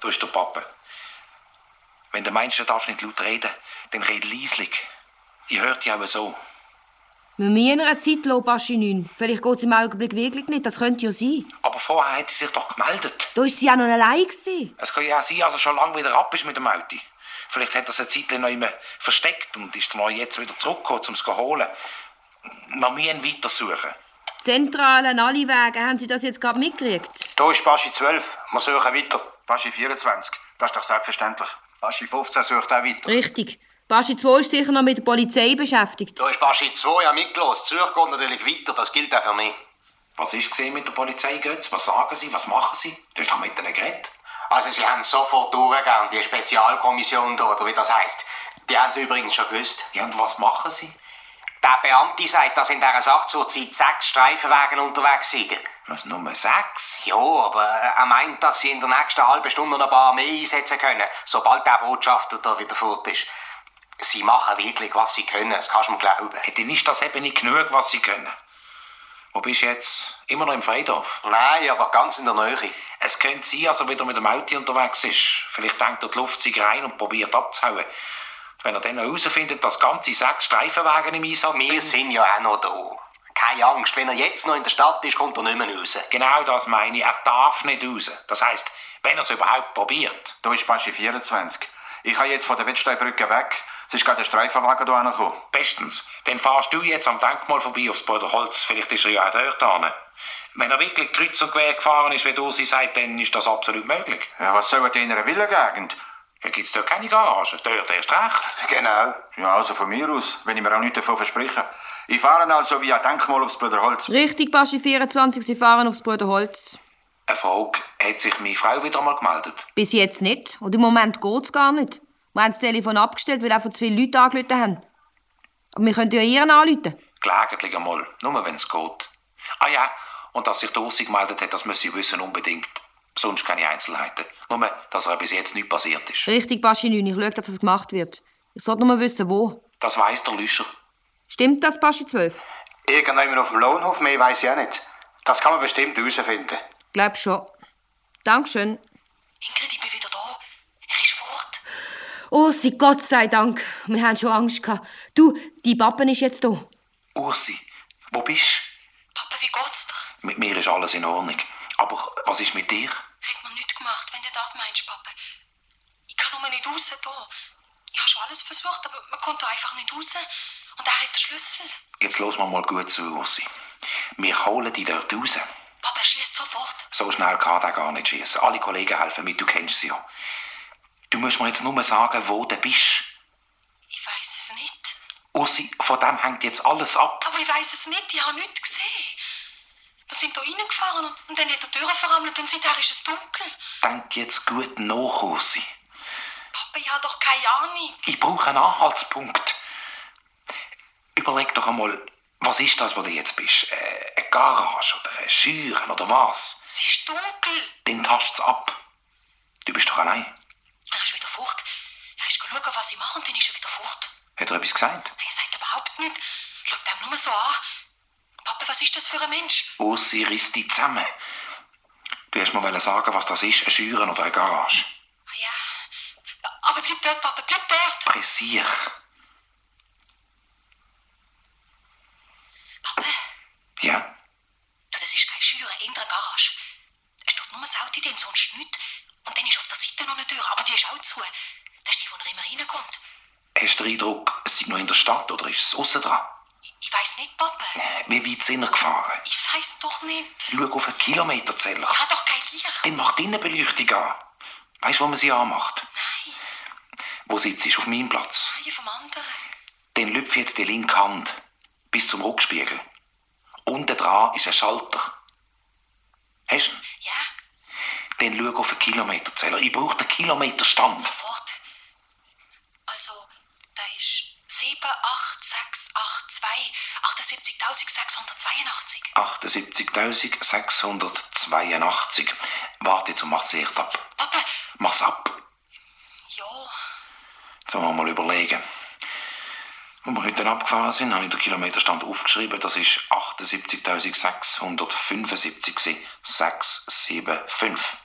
[SPEAKER 3] da ist der Papa. Wenn du meinst, du darfst nicht laut reden, dann red leislich. Ich hör dich aber so.
[SPEAKER 2] Wir müssen eine Zeit Baschi 9. Vielleicht geht es im Augenblick wirklich nicht, das könnte ja sein.
[SPEAKER 3] Aber vorher hat sie sich doch gemeldet.
[SPEAKER 2] Da ist sie ja noch allein gewesen.
[SPEAKER 3] Es kann ja auch sein, dass er schon lange wieder ab ist mit dem Auto. Vielleicht hat er es eine Zeit lang noch immer versteckt und ist dann jetzt wieder zurückgekommen, um es zu holen. Wir müssen weiter suchen.
[SPEAKER 2] Zentrale an alle Wege, haben Sie das jetzt gerade mitgekriegt?
[SPEAKER 5] Da ist Baschi 12. Wir suchen weiter.
[SPEAKER 1] Baschi 24, das ist doch selbstverständlich.
[SPEAKER 8] Baschi 15 sucht auch weiter.
[SPEAKER 2] Richtig. Baschi 2 ist sicher noch mit der Polizei beschäftigt.
[SPEAKER 4] Da ist Baschi 2 ja mitgelost. Zürich geht natürlich weiter, das gilt auch für mich.
[SPEAKER 3] Was ist gesehen mit der Polizei, Götz? Was sagen sie? Was machen sie? Du hast doch mit ihnen geredet.
[SPEAKER 4] Also sie haben sofort durchgegangen, die Spezialkommission da, oder wie das heißt. Die haben sie übrigens schon gewusst.
[SPEAKER 3] Ja, und was machen sie?
[SPEAKER 4] Der Beamte sagt, dass in dieser Sache zurzeit sechs Streifenwagen unterwegs sind.
[SPEAKER 3] Was, Nummer sechs?
[SPEAKER 4] Ja, aber er meint, dass sie in der nächsten halben Stunde noch ein paar mehr einsetzen können, sobald der Botschafter da wieder fort ist. Sie machen wirklich, was sie können, das kannst du mir glauben.
[SPEAKER 3] Hey, dann ist das eben nicht genug, was sie können. Wo bist du jetzt? Immer noch im Freidorf?
[SPEAKER 4] Nein, aber ganz in der Nähe.
[SPEAKER 3] Es könnte sein, dass er wieder mit dem Auto unterwegs ist. Vielleicht denkt er die Luft sich rein und probiert abzuhauen. Wenn er dann herausfindet, dass ganze sechs Streifenwagen im Einsatz
[SPEAKER 4] Wir
[SPEAKER 3] sind...
[SPEAKER 4] sind ja auch noch da. Keine Angst, wenn er jetzt noch in der Stadt ist, kommt er nicht mehr raus.
[SPEAKER 3] Genau das meine ich. Er darf nicht raus. Das heisst, wenn er es überhaupt probiert.
[SPEAKER 1] Da ist Baschi 24. Ich kann jetzt von der Wettsteinbrücke weg. Es ist gerade der Streifenwagen hier angekommen.
[SPEAKER 3] Bestens. Dann fahrst du jetzt am Denkmal vorbei aufs Bruderholz. Vielleicht ist er ja auch dort hin. Wenn er wirklich kreuz und quer gefahren ist, wie du sie sagt, dann ist das absolut möglich.
[SPEAKER 1] Ja, was soll er denn in einer Villengegend?
[SPEAKER 3] Ja, gibt's dort keine Garage? Dort erst recht.
[SPEAKER 4] Genau.
[SPEAKER 1] Ja, also von mir aus, wenn ich mir auch nichts davon verspreche. Ich fahre also via Denkmal aufs Bruderholz.
[SPEAKER 2] Richtig, Baschi 24, Sie fahren aufs Bruderholz.
[SPEAKER 3] Eine Frage. Hat sich meine Frau wieder mal gemeldet?
[SPEAKER 2] Bis jetzt nicht. Und im Moment geht's gar nicht. Wir haben das Telefon abgestellt, weil einfach zu viele Leute angerufen haben. Aber wir können ja ihren anrufen.
[SPEAKER 3] Gelegentlich einmal. Nur wenn es geht. Ah ja, und dass sich der Ossi gemeldet hat, das müssen Sie wissen unbedingt. Sonst keine Einzelheiten. Nur, dass er bis jetzt nicht passiert ist.
[SPEAKER 2] Richtig, Baschi 9, ich schaue, dass es gemacht wird. Ich sollte nur wissen, wo.
[SPEAKER 3] Das weiss der Lüscher.
[SPEAKER 2] Stimmt das, Baschi 12?
[SPEAKER 5] Irgendjemand auf dem Lohnhof, mehr weiß ich auch nicht. Das kann man bestimmt herausfinden.
[SPEAKER 2] Glaub schon. Dankeschön.
[SPEAKER 6] Ingrid, ich bin wieder da. Er ist fort.
[SPEAKER 2] Sie Gott sei Dank. Wir haben schon Angst gehabt. Du, die Pappen ist jetzt da.
[SPEAKER 3] Ursi, wo bist
[SPEAKER 6] Papa, wie geht's dir?
[SPEAKER 3] du? Mit mir ist alles in Ordnung. Aber was ist mit dir?
[SPEAKER 6] Hat man nichts gemacht, wenn du das meinst, Papa. Ich kann nur nicht raus da. Ich habe schon alles versucht, aber man konnte einfach nicht raus. Und er hat den Schlüssel.
[SPEAKER 3] Jetzt los mal mal gut zu, Ursi. Wir holen dich dort raus.
[SPEAKER 6] Papa schießt sofort.
[SPEAKER 3] So schnell kann der gar nicht schießen. Alle Kollegen helfen mit, du kennst sie ja. Du musst mir jetzt nur sagen, wo du bist.
[SPEAKER 6] Ich weiß es nicht.
[SPEAKER 3] Ursi, von dem hängt jetzt alles ab.
[SPEAKER 6] Aber ich weiß es nicht, ich habe nichts gesehen. Wir sind hier reingefahren und, und dann hat die Tür verrammelt und seither ist es dunkel.
[SPEAKER 3] Denk jetzt gut nach, Ursi.
[SPEAKER 6] Papa, ich habe doch keine Ahnung.
[SPEAKER 3] Ich brauche einen Anhaltspunkt. Überleg doch einmal, was ist das, wo du jetzt bist? Äh, eine Garage oder eine Schüre oder was?
[SPEAKER 6] Es ist dunkel.
[SPEAKER 3] Dann tascht's ab. Du bist doch allein.
[SPEAKER 6] Er ist wieder fort. Er ist schauen, was ich mache und dann ist er wieder fort.
[SPEAKER 3] Hat er etwas gesagt?
[SPEAKER 6] Nein, er sagt überhaupt nichts. Schaut ihm nur so an. Papa, was ist das für ein Mensch?
[SPEAKER 3] Ursi, riss dich zusammen. Du hast mir sagen, was das ist, eine Schüre oder eine Garage.
[SPEAKER 6] Ah ja. Aber bleib dort, Papa, bleib dort.
[SPEAKER 3] Pressier. Ja?
[SPEAKER 6] du, das ist keine Schüre, in der Garage. Es steht nur das Auto drin, sonst nichts. Und dann ist auf der Seite noch eine Tür, aber die ist auch zu. Das ist die, wo er immer reinkommt.
[SPEAKER 3] Hast du den Eindruck, es sei noch in der Stadt oder ist es aussen dran?
[SPEAKER 6] Ich weiß nicht, Papa.
[SPEAKER 3] Wie weit sind wir gefahren?
[SPEAKER 6] Ich weiß doch nicht.
[SPEAKER 3] Schau auf einen Kilometerzähler.
[SPEAKER 6] Ich habe doch kein Licht.
[SPEAKER 3] Dann mach die Innenbeleuchtung an. Weißt du, wo man sie anmacht?
[SPEAKER 6] Nein,
[SPEAKER 3] Wo sitzt sie? Auf meinem Platz.
[SPEAKER 6] nein, vom anderen.
[SPEAKER 3] Dann lüpf jetzt die linke Hand bis zum Rückspiegel. Unten dran ist ein Schalter. Hast du ihn?
[SPEAKER 6] Ja,
[SPEAKER 3] Dann schau auf den Kilometerzähler. Ich brauche den Kilometerstand.
[SPEAKER 6] sofort. Also, da ist 78682 78.682.
[SPEAKER 3] 78.682. Warte, jetzt und mach's Licht ab.
[SPEAKER 6] Papa,
[SPEAKER 3] Mach's ab.
[SPEAKER 6] ja,
[SPEAKER 3] Jetzt wollen wir mal überlegen. Als wir heute abgefahren sind, habe ich den Kilometerstand aufgeschrieben. Das ist 78.675. 675.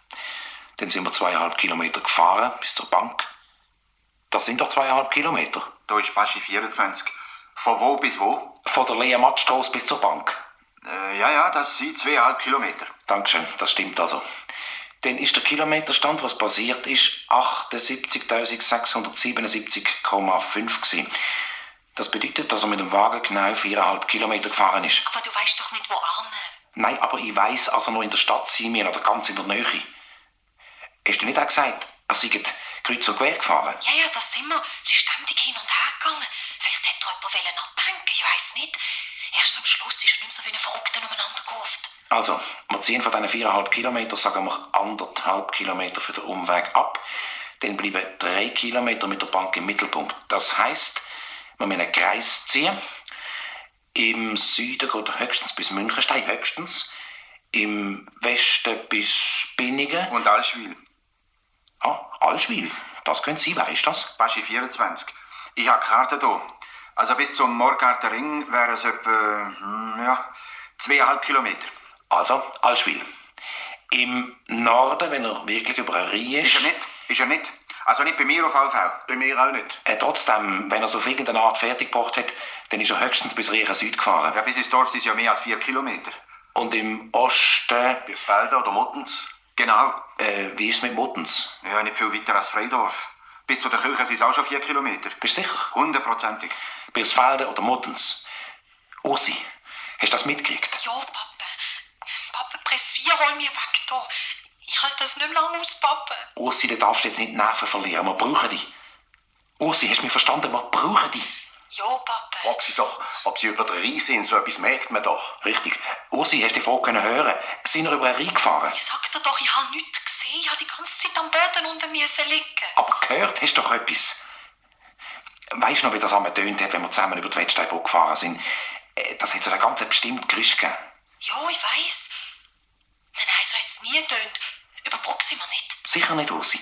[SPEAKER 3] Dann sind wir zweieinhalb Kilometer gefahren bis zur Bank. Das sind doch zweieinhalb Kilometer.
[SPEAKER 1] Da ist Baschi 24. Von wo bis wo?
[SPEAKER 3] Von der Lea Mattstrasse bis zur Bank.
[SPEAKER 1] Äh, ja, ja, das sind zweieinhalb Kilometer.
[SPEAKER 3] Dankeschön, das stimmt also. Dann ist der Kilometerstand, was passiert ist, 78.677,5 gewesen. Das bedeutet, dass er mit dem Wagen genau 4,5 Kilometer gefahren ist.
[SPEAKER 6] aber du weißt doch nicht, wo Arne.
[SPEAKER 3] Nein, aber ich weiss, als er noch in der Stadt sein wir oder ganz in der Nähe. Hast du nicht auch gesagt, er sei kreuz und quer gefahren?
[SPEAKER 6] Ja, ja, das sind wir. Sie ist ständig hin und her gegangen. Vielleicht hätte er jemand abhängen ich weiß nicht. Erst am Schluss ist er nicht mehr so wie ein Verrückter umeinander gekurft.
[SPEAKER 3] Also, wir ziehen von diesen 4,5 Kilometer, sagen wir anderthalb Kilometer für den Umweg ab. Dann bleiben drei Kilometer mit der Bank im Mittelpunkt. Das heisst, wir müssen einen Kreis ziehen. Im Süden geht er höchstens bis Münchenstein, höchstens. Im Westen bis Spinningen.
[SPEAKER 1] Und Allschwil.
[SPEAKER 3] Ah, Allschwil. Das könnte sein, weißt du das?
[SPEAKER 1] Baschi 24. Ich habe Karte hier. Also bis zum Morgarter Ring wären es etwa, hm, ja, zweieinhalb Kilometer.
[SPEAKER 3] Also, Allschwil. Im Norden, wenn er wirklich über eine Reihe ist...
[SPEAKER 1] Ist er nicht? Ist er nicht? Also nicht bei mir auf AV.
[SPEAKER 8] Bei mir auch nicht.
[SPEAKER 3] Äh, trotzdem, wenn er es auf irgendeine Art fertig gebracht hat, dann ist er höchstens bis Riechen Süd gefahren.
[SPEAKER 1] Ja, bis ins Dorf sind es ja mehr als vier Kilometer.
[SPEAKER 3] Und im Osten,
[SPEAKER 8] Bis Felder oder Muttens.
[SPEAKER 1] Genau.
[SPEAKER 3] äh, wie ist es mit Muttens?
[SPEAKER 1] Ja, nicht viel weiter als Freidorf. Bis zu der Kirche sind es auch schon vier Kilometer.
[SPEAKER 3] Bist du sicher?
[SPEAKER 1] Hundertprozentig.
[SPEAKER 3] Birsfelden oder Muttens? Ursi, hast du das mitgekriegt?
[SPEAKER 6] Ja, Papa. Papa, pressier, hol mir weg da. Ich halte das nicht mehr lange aus, Papa.
[SPEAKER 3] Ursi, du darfst jetzt nicht die Nerven verlieren. Wir brauchen dich. Ursi, hast du mich verstanden? Wir brauchen dich.
[SPEAKER 6] Ja, Papa.
[SPEAKER 8] Frag sie doch, ob sie über den Rhein sind. So etwas merkt man doch.
[SPEAKER 3] Richtig. Ursi, hast du die Frage können hören? Sind wir über einen Rhein gefahren?
[SPEAKER 6] Ich sag dir doch, ich habe nichts gesehen. Ich habe die ganze Zeit am Boden unter mir liegen.
[SPEAKER 3] Aber gehört hast du doch etwas. Weißt du noch, wie das einmal tönt hat, wenn wir zusammen über die Wettsteinbrücke gefahren sind? Äh, Das hat so ein ganz bestimmtes Geräusch gegeben.
[SPEAKER 6] Ja, ich weiß. Nein, nein, so hat es nie getönt. Über die Brücke sind wir nicht.
[SPEAKER 3] Sicher nicht, Ursi.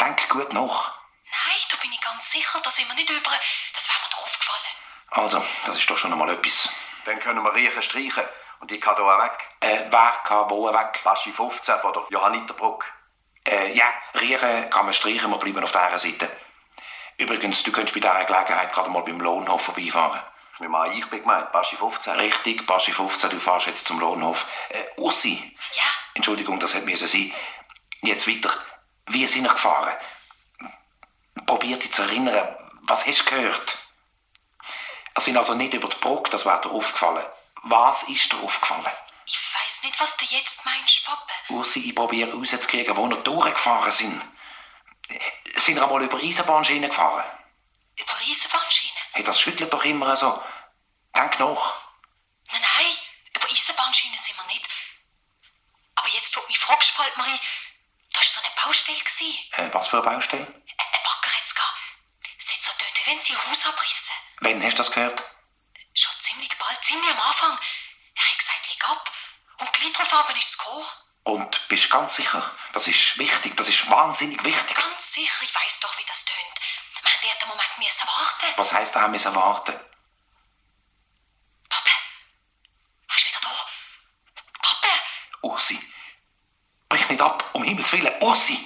[SPEAKER 3] Denk gut nach.
[SPEAKER 6] Nein, da bin ich ganz sicher. Da sind wir nicht über. Das wäre mir doch aufgefallen.
[SPEAKER 3] Also, das ist doch schon einmal etwas.
[SPEAKER 8] Dann können wir Riechen streichen. Und ich kann hier auch weg.
[SPEAKER 3] Äh, wer kann wo weg?
[SPEAKER 8] Baschi 15 von der Johanniterbrücke.
[SPEAKER 3] Äh, ja, Riechen kann man streichen, wir bleiben auf dieser Seite. Übrigens, du könntest bei dieser Gelegenheit gerade mal beim Lohnhof vorbeifahren.
[SPEAKER 8] Ich nehme an, ich bin gemeint. Baschi 15.
[SPEAKER 3] Richtig, Baschi 15, du fährst jetzt zum Lohnhof. Äh, Ursi,
[SPEAKER 6] Ja,
[SPEAKER 3] Entschuldigung, das hätte müssen sein. Jetzt weiter. Wie sind wir gefahren? Probier dich zu erinnern, was hast du gehört? Wir sind also nicht über die Brücke, das wäre dir aufgefallen. Was ist dir aufgefallen?
[SPEAKER 6] ich weiß nicht, was du jetzt meinst, Papa.
[SPEAKER 3] Ursi, ich probiere rauszukriegen, wo wir durchgefahren sind. Sind wir einmal über Eisenbahnschienen gefahren?
[SPEAKER 6] Über Eisenbahnschienen.
[SPEAKER 3] Hey, das schüttelt doch immer so. Denk nach.
[SPEAKER 6] Nein, nein, über Eisenbahnschienen sind wir nicht. Aber jetzt, wo du mich fragst, fällt mir ein, da war so eine Baustelle. gewesen.
[SPEAKER 3] Äh, was für eine Baustelle?
[SPEAKER 6] Ein Bagger gehabt. Es hat so getönt, wie wenn sie ein Haus abrissen.
[SPEAKER 3] Wann hast du das gehört?
[SPEAKER 6] Schon ziemlich bald, ziemlich am Anfang. Er hat gesagt, leg ab. Und gleich drauf haben ist es gekommen.
[SPEAKER 3] Und bist ganz sicher, das ist wichtig, das ist wahnsinnig wichtig.
[SPEAKER 6] Ganz sicher, ich weiß doch, wie das tönt. Wir haben dort einen Moment müssen warten.
[SPEAKER 3] Was heisst, da haben wir warten?
[SPEAKER 6] Papa, hast du wieder da? Papa,
[SPEAKER 3] Ursi, brich nicht ab, um Himmels Willen, Ursi!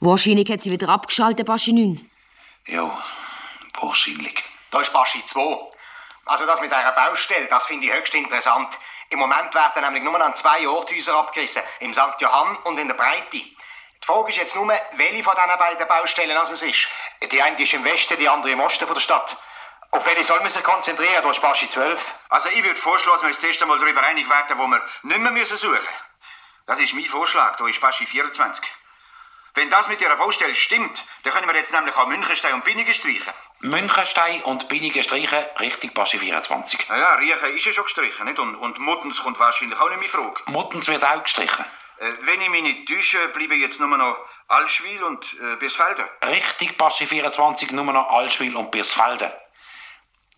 [SPEAKER 2] Wahrscheinlich hat sie wieder abgeschaltet, Baschi 9.
[SPEAKER 3] Ja, wahrscheinlich.
[SPEAKER 5] Da ist Baschi 2. Also das mit dieser Baustelle, das finde ich höchst interessant. Im Moment werden nämlich nur an zwei Orten Häuser abgerissen. Im St. Johann und in der Breite. Die Frage ist jetzt nur, welche von diesen beiden Baustellen es ist. Die eine ist im Westen, die andere im Osten von der Stadt. Auf welche soll man sich konzentrieren, du Spaschi 12?
[SPEAKER 1] Also ich würde vorschlagen, dass wir uns zuerst einmal darüber einig werden, wo wir nicht mehr müssen suchen müssen. Das ist mein Vorschlag, da ist Paschi 24. Wenn das mit Ihrer Baustelle stimmt, dann können wir jetzt nämlich auch Münchenstein und Binnigen streichen.
[SPEAKER 3] Münchenstein und Binnigen streichen, richtig Paschi 24.
[SPEAKER 1] Na ja, Riechen ist ja schon gestrichen, nicht? Und, und Muttens kommt wahrscheinlich auch nicht mehr in Frage.
[SPEAKER 3] Muttens wird auch gestrichen.
[SPEAKER 1] Äh, wenn ich mich nicht täusche, bleiben jetzt nur noch Allschwil und äh, Birsfelden.
[SPEAKER 3] Richtig Paschi 24, nur noch Allschwil und Birsfelden.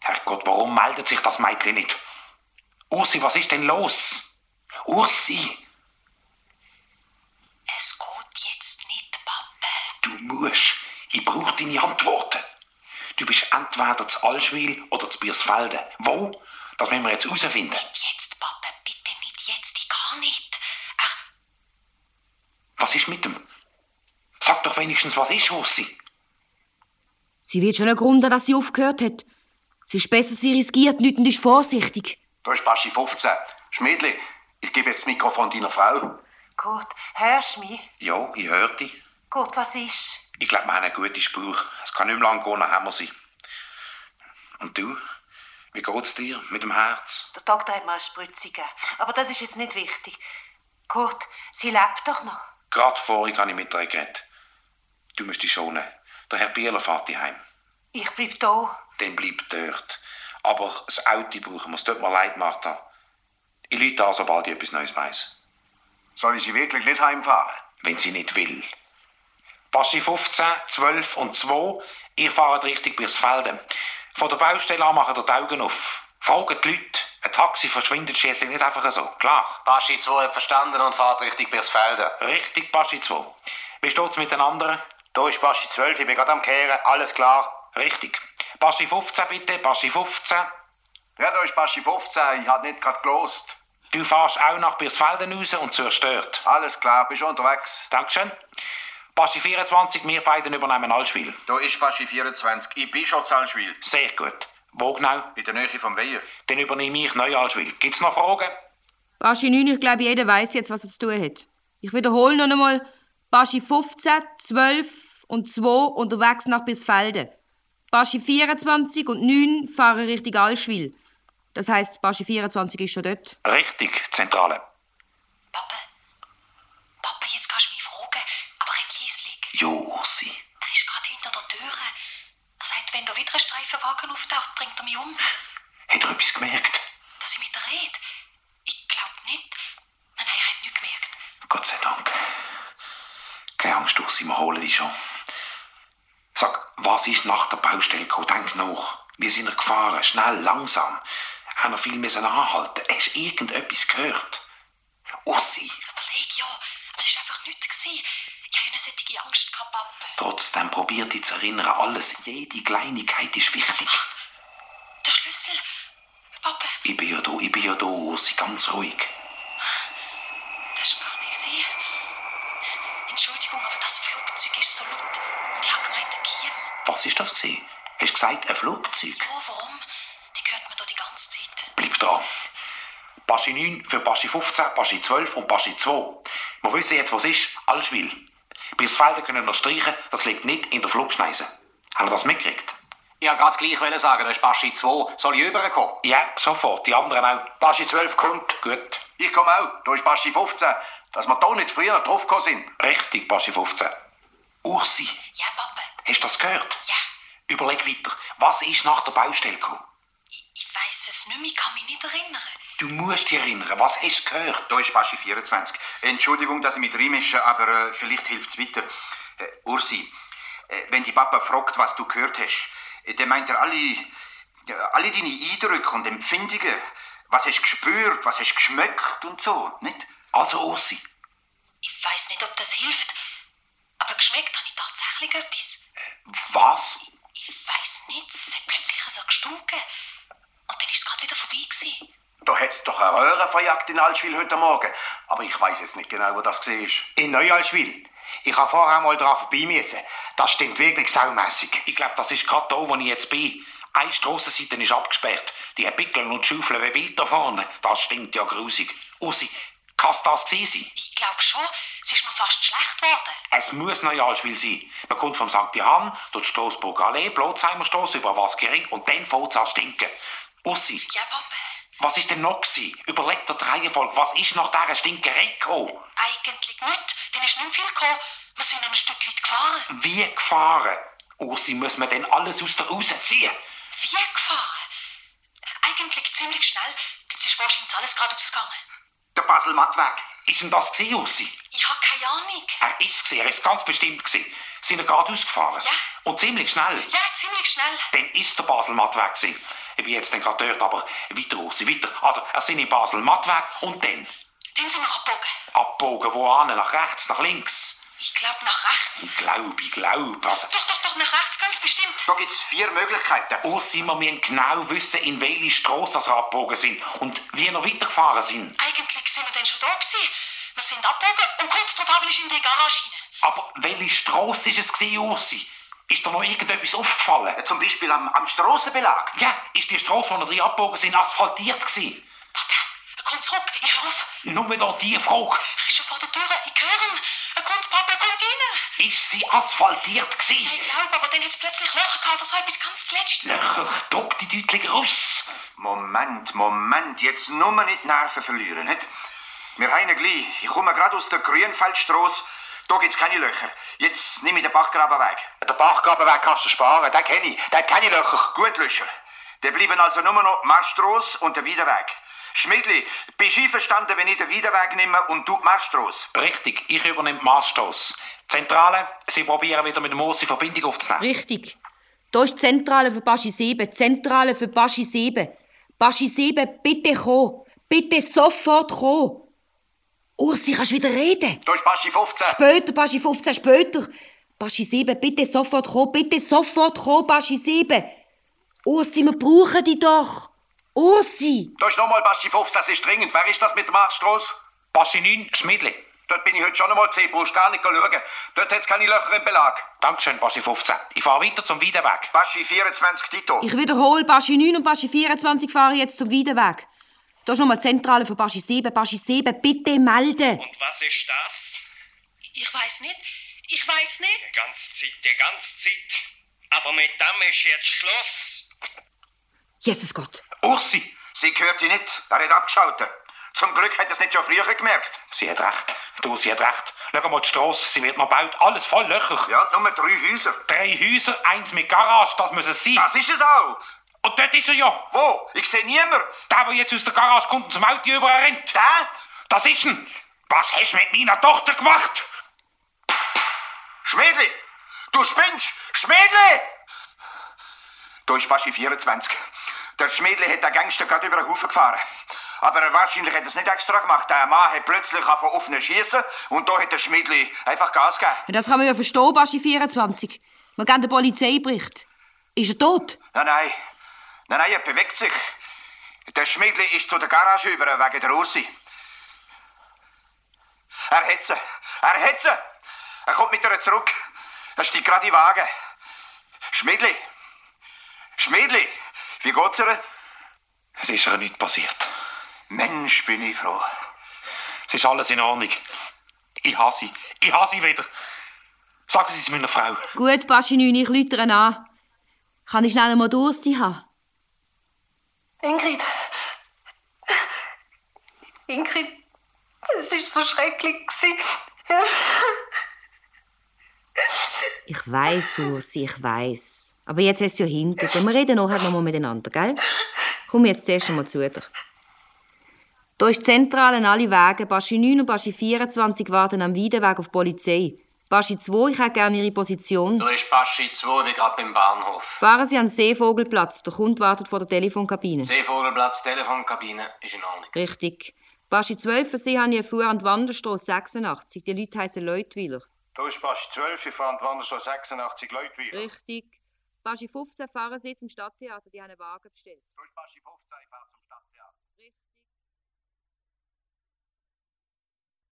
[SPEAKER 3] Herrgott, warum meldet sich das Mädchen nicht? Ursi, was ist denn los? Ursi!
[SPEAKER 6] Es geht jetzt nicht, Papa.
[SPEAKER 3] Du musst. Ich brauche deine Antworten. Du bist entweder zu Allschwil oder zu Biersfelden. Wo? Das müssen wir jetzt herausfinden.
[SPEAKER 6] Jetzt, Papa, bitte nicht jetzt. Ich kann nicht. Ach,
[SPEAKER 3] Was ist mit dem? Sag doch wenigstens, was ist, Ursi?
[SPEAKER 2] Sie wird schon einen Grund haben, dass sie aufgehört hat. Es ist besser, sie riskiert nichts und ist vorsichtig.
[SPEAKER 8] Da ist Paschi 15. Schmiedli, ich gebe jetzt das Mikrofon deiner Frau.
[SPEAKER 9] Gut, hörst du mich?
[SPEAKER 3] Ja, ich höre dich.
[SPEAKER 9] Gut, was ist?
[SPEAKER 3] Ich glaube, wir haben eine gute Spur. Es kann nicht mehr lang gehen, dann haben wir sie. Und du? Wie geht's dir mit dem Herz?
[SPEAKER 9] Der Doktor hat mir eine Spritze gegeben. Aber das ist jetzt nicht wichtig. Gut, sie lebt doch noch.
[SPEAKER 3] Gerade vorhin habe ich mit ihr geredet. Du musst dich schonen. Der Herr Bieler fährt dich heim.
[SPEAKER 9] Ich bleib da.
[SPEAKER 3] Dann bleib dort. Aber das Auto brauchen wir. Es tut mir leid, Martha. Ich lüte an, sobald ich etwas Neues weiss.
[SPEAKER 8] Soll ich sie wirklich nicht heimfahren?
[SPEAKER 3] Wenn sie nicht will. Passi 15, 12 und 2, ihr fahrt Richtung Birsfelden. Von der Baustelle an machen ihr die Augen auf. Fragen die Leute. Ein Taxi verschwindet schließlich nicht einfach so. Klar.
[SPEAKER 4] Paschi 2 hat verstanden und fährt Richtung Birsfelden.
[SPEAKER 3] Richtig, Passi 2. Wie steht's mit den anderen?
[SPEAKER 5] Da ist Paschi 12, ich bin gerade am Kehren, alles klar.
[SPEAKER 3] Richtig. Passi 15 bitte, Passi 15.
[SPEAKER 8] Ja, da ist Paschi 15. Ich habe nicht gerade gelost.
[SPEAKER 3] Du fährst auch nach Birsfelden raus und dort.
[SPEAKER 8] Alles klar, bist unterwegs.
[SPEAKER 3] Dankeschön. Passi 24, wir beiden übernehmen Allschwil.
[SPEAKER 1] Da ist Paschi 24. Ich bin schon zu Allschwil.
[SPEAKER 3] Sehr gut. Wo genau?
[SPEAKER 1] In der Nähe vom Weiher.
[SPEAKER 3] Dann übernehme ich Neu-Allschwil. Gibt's noch Fragen?
[SPEAKER 2] Baschi 9, ich glaube, jeder weiß jetzt, was er zu tun hat. Ich wiederhole noch einmal. Baschi 15, 12 und 2 unterwegs nach Bisfelden. Baschi 24 und 9 fahren Richtung Allschwil. Das heisst, Baschi 24 ist schon dort.
[SPEAKER 3] Richtig, Zentrale.
[SPEAKER 6] Papa. Papa, jetzt kannst du mich fragen. Aber red leislich.
[SPEAKER 3] Jo, Ursi.
[SPEAKER 6] Er ist gerade hinter der Tür. Er sagt, wenn da wieder ein Streifenwagen auftaucht, bringt er mich um.
[SPEAKER 3] Hat er etwas gemerkt?
[SPEAKER 6] Dass ich mit ihr rede. Ich glaube nicht. Nein, nein, er hat nichts gemerkt.
[SPEAKER 3] Gott sei Dank. Keine Angst, Ursi, wir holen dich schon. Sag, was ist nach der Baustelle gekommen? Denk nach. Wir sind er gefahren, schnell, langsam. Haben wir viel müssen anhalten. Hast du irgendetwas gehört? Ursi,
[SPEAKER 6] Ich überlege ja, aber es war einfach nichts. gewesen. Ich habe eine solche Angst gehabt, Papa.
[SPEAKER 3] trotzdem probier dich zu erinnern. Alles, jede Kleinigkeit ist wichtig.
[SPEAKER 6] Der Schlüssel. Papa,
[SPEAKER 3] Ich bin ja da, ich bin ja da, Ursi, ganz ruhig.
[SPEAKER 6] das ist gar nicht sie. Entschuldigung, aber das Flugzeug ist so laut. Und ich habe gemeint, der Kiem.
[SPEAKER 3] Was ist das gewesen? Hast du gesagt, ein Flugzeug?
[SPEAKER 6] Oh, warum? Die hört man da die ganze Zeit.
[SPEAKER 3] Bleib dran. Paschi 9 für Paschi 15, Paschi 12 und Paschi 2. Wir wissen jetzt, was ist. Allschwil. Birsfelden können wir streichen, das liegt nicht in der Flugschneise. Haben wir das mitgekriegt?
[SPEAKER 4] Ich wollte gerade das gleiche sagen, da ist Paschi 2. Soll ich rüberkommen?
[SPEAKER 3] Ja, sofort. Die anderen auch.
[SPEAKER 5] Paschi 12 kommt.
[SPEAKER 3] Gut.
[SPEAKER 8] Ich komme auch. Da ist Paschi 15. Dass wir da nicht früher draufgekommen sind.
[SPEAKER 3] Richtig, Paschi 15. Ursi,
[SPEAKER 6] Ja, Papa.
[SPEAKER 3] hast du das gehört?
[SPEAKER 6] Ja.
[SPEAKER 3] Überleg weiter. Was ist nach der Baustelle gekommen?
[SPEAKER 6] Ich, ich weiß es nicht mehr, ich kann mich nicht erinnern.
[SPEAKER 3] Du musst dich erinnern. Was hast du gehört?
[SPEAKER 1] Da ist Paschi 24. Entschuldigung, dass ich mit reinmische, aber äh, vielleicht hilft's weiter. Äh, Ursi, äh, wenn die Papa fragt, was du gehört hast, äh, dann meint er alle, ja, alle deine Eindrücke und Empfindungen. Was hast du gespürt, was hast du geschmeckt und so, nicht?
[SPEAKER 3] Also, Ursi,
[SPEAKER 6] Ich weiß nicht, ob das hilft, aber geschmeckt habe ich tatsächlich etwas.
[SPEAKER 3] was?
[SPEAKER 6] Ich weiß nicht, es hat plötzlich so gestunken. Und dann ist es gerade wieder vorbei gewesen.
[SPEAKER 8] Da hat es doch eine Röhre verjagt in Allschwil heute Morgen. Aber ich weiß jetzt nicht genau, wo das war.
[SPEAKER 5] In Neuallschwil. Ich habe vorher mal dran vorbei müssen. Das stinkt wirklich saumässig.
[SPEAKER 3] Ich glaube, das ist gerade da, wo ich jetzt bin. Eine Strassenseite ist abgesperrt. Die Pickeln und Schaufeln wie wild da vorne. Das stinkt ja grusig. Ursi, Kann es das gewesen sein?
[SPEAKER 6] Ich glaube schon, es ist mir fast schlecht geworden.
[SPEAKER 3] Es muss Neujahrspiel sein. Man kommt vom St. Johann durch die Strassburger Allee, Blotzheimer Strasse, über Waskering und dann fängt es an stinken. Ussi,
[SPEAKER 6] Ja, Papa.
[SPEAKER 3] was ist denn noch gewesen? Überleg dir die Reihenfolge, was ist nach dieser Stinkerei gekommen?
[SPEAKER 6] Eigentlich nicht. Dann ist nicht viel gekommen. Wir sind ein Stück weit gefahren.
[SPEAKER 3] Wie gefahren? Ussi, muss man denn alles aus der rausziehen?
[SPEAKER 6] Wie gefahren? Eigentlich ziemlich schnell. Es ist wahrscheinlich alles gerade gegangen.
[SPEAKER 1] Der Basel-Mattweg.
[SPEAKER 3] Ist denn das gewesen, Ussi?
[SPEAKER 6] Ich habe keine Ahnung.
[SPEAKER 3] Er ist gewesen, er ist ganz bestimmt gewesen. Sind er geradeaus gefahren?
[SPEAKER 6] Ja.
[SPEAKER 3] Und ziemlich schnell?
[SPEAKER 6] Ja, ziemlich schnell.
[SPEAKER 3] Dann ist der Basel-Mattweg gewesen. Ich bin jetzt gerade dort, aber weiter, Ussi, weiter. Also, er sind in Basel-Mattweg und dann
[SPEAKER 6] Dann sind wir abgebogen.
[SPEAKER 3] abbogen, wo an? Nach rechts, nach links?
[SPEAKER 6] Ich glaube nach rechts.
[SPEAKER 3] Ich glaube, ich glaube. Also,
[SPEAKER 6] Doch, doch, doch, nach rechts ganz bestimmt.
[SPEAKER 1] Da gibt es vier Möglichkeiten.
[SPEAKER 3] Ursi, wir müssen genau wissen, in welche Strasse wir abgebogen sind und wie wir weitergefahren sind.
[SPEAKER 6] Eigentlich sind wir dann schon da gewesen. Wir sind abgebogen und kurz darauf bin ich in die Garage rein.
[SPEAKER 3] Aber welche Strasse ist es Ursi? Ist dir noch irgendetwas aufgefallen?
[SPEAKER 1] Ja, Zum Beispiel am, am Strassenbelag.
[SPEAKER 3] Ja, ist die Strasse, wo wir drin abgebogen sind, asphaltiert gewesen?
[SPEAKER 6] Papa, er kommt zurück. Ich höre auf.
[SPEAKER 3] Nur da die Frage.
[SPEAKER 6] Er ist schon vor der Tür. Ich höre ihn. Er kommt, Papa, er kommt rein.
[SPEAKER 3] Ist sie asphaltiert gewesen?
[SPEAKER 6] Ich glaube, aber dann hat es plötzlich Löcher gehabt oder so etwas ganz zuletzt.
[SPEAKER 3] Löcher, druck die deutlich raus.
[SPEAKER 1] Moment, Moment, jetzt nur nicht die Nerven verlieren, nicht? Wir haben gleich. Ich komme gerade aus der Grünfeldstrasse. Da gibt's keine Löcher. Jetzt nehme ich den Bachgrabenweg.
[SPEAKER 5] Der Bachgrabenweg kannst du sparen, den kenne ich. Der hat keine Löcher.
[SPEAKER 1] Gut, Löscher. Dann bleiben also nur noch die Marschstrasse und der Wiederweg. Schmidli, bist du einverstanden, wenn ich den Wiederweg nehme und du die Marschstrasse?
[SPEAKER 3] Richtig, ich übernehme die Maßstoss. Zentrale, Sie probieren wieder mit dem Moos in Verbindung aufzunehmen.
[SPEAKER 2] Richtig. Da ist die Zentrale für Baschi 7. Zentrale für Baschi 7. Baschi 7, bitte komm. Bitte sofort komm. Ursi, kannst du wieder reden?
[SPEAKER 8] Da ist Baschi 15.
[SPEAKER 2] Später, Baschi 15, später. Baschi 7, bitte sofort kommen, bitte sofort kommen, Baschi 7. Ursi, wir brauchen dich doch. Ursi.
[SPEAKER 8] Da ist nochmal Baschi 15, das ist dringend. Wer ist das mit der Marschstrasse?
[SPEAKER 3] Baschi 9, Schmidli.
[SPEAKER 8] Dort bin ich heute schon einmal gesehen, brauchst gar nicht schauen. Dort hat es keine Löcher im Belag.
[SPEAKER 3] Dankeschön, Baschi 15. Ich fahre weiter zum Wiederweg.
[SPEAKER 1] Baschi 24 Tito.
[SPEAKER 2] Ich wiederhole, Baschi 9 und Baschi 24 fahren jetzt zum Wiederweg. Da ist nochmal die Zentrale für Baschi 7. Baschi 7, bitte melden.
[SPEAKER 7] Und was ist das?
[SPEAKER 6] Ich weiß nicht. Ich weiß nicht.
[SPEAKER 7] Die ganze Zeit, die ganze Zeit. Aber mit dem ist jetzt Schluss.
[SPEAKER 2] Jesus Gott.
[SPEAKER 3] Ursi,
[SPEAKER 1] Sie hört ihn nicht. Er hat abgeschaltet. Zum Glück hat er es nicht schon früher gemerkt.
[SPEAKER 3] sie hat recht. Du, sie hat recht. Schau mal die Strasse, sie wird noch gebaut. Alles voll Löcher.
[SPEAKER 1] Ja, nur drei Häuser.
[SPEAKER 3] Drei Häuser, eins mit Garage, das muss es sein.
[SPEAKER 1] Das ist es auch.
[SPEAKER 3] Und dort ist er ja.
[SPEAKER 1] Wo? Ich sehe niemand.
[SPEAKER 3] Der, der jetzt aus der Garage kommt und zum Auto überrennt.
[SPEAKER 1] Der?
[SPEAKER 3] Das ist ein. Was hast du mit meiner Tochter gemacht?
[SPEAKER 1] Schmedli! Du spinnst! Schmedli! Da ist Baschi 24. Der Schmedli hat den Gangster gerade über den Haufen gefahren. Aber wahrscheinlich hat er es nicht extra gemacht. Der Mann hat plötzlich angefangen offenen schießen und da hat der Schmedli einfach Gas gegeben.
[SPEAKER 2] Das kann man ja verstehen, Baschi 24. Wir geben den Polizeibericht. Ist er tot?
[SPEAKER 1] Nein, nein. Nein, nein, er bewegt sich. Der Schmedli ist zu der Garage über wegen der Ursi. Er hat sie. Er hat sie. Er kommt mit ihr zurück. Er steigt gerade in den Wagen. Schmedli. Schmedli. Wie geht's ihr?
[SPEAKER 3] Es ist ihr nichts passiert.
[SPEAKER 1] Mensch, bin ich froh.
[SPEAKER 3] Es ist alles in Ordnung. Ich hasse sie. Ich hasse sie wieder. Sagen Sie es meiner Frau.
[SPEAKER 2] Gut, Baschi 9, ich läutere ihn an. Kann ich schnell einmal durch sie haben?
[SPEAKER 9] Ingrid. Ingrid, es ist so schrecklich.
[SPEAKER 2] Ich weiß, Ursi, ich weiß. Aber jetzt hast du ja hinter dir. Wir reden nachher noch mal miteinander, gell? Komm jetzt zuerst einmal zu dir. Da ist die Zentrale an alle Wege. Baschi 9 und Baschi 24 warten am Wiederweg auf die Polizei. Baschi 2, ich hätte gerne Ihre Position.
[SPEAKER 4] Da ist Baschi 2 wie gerade beim Bahnhof.
[SPEAKER 2] Fahren Sie an den Seevogelplatz. Der Kunde wartet vor der Telefonkabine.
[SPEAKER 4] Seevogelplatz, Telefonkabine, ist in Ordnung.
[SPEAKER 2] Richtig. Baschi 12 für Sie habe ich erfahren an die Wanderstrasse 86. Die Leute heißen Leutwiler.
[SPEAKER 5] Da ist Baschi 12, ich fahre an die Wanderstraße 86 Leute wieder.
[SPEAKER 2] Richtig. Baschi 15 fahren Sie zum Stadttheater. Die haben einen Wagen bestellt.
[SPEAKER 8] Da ist Baschi 15,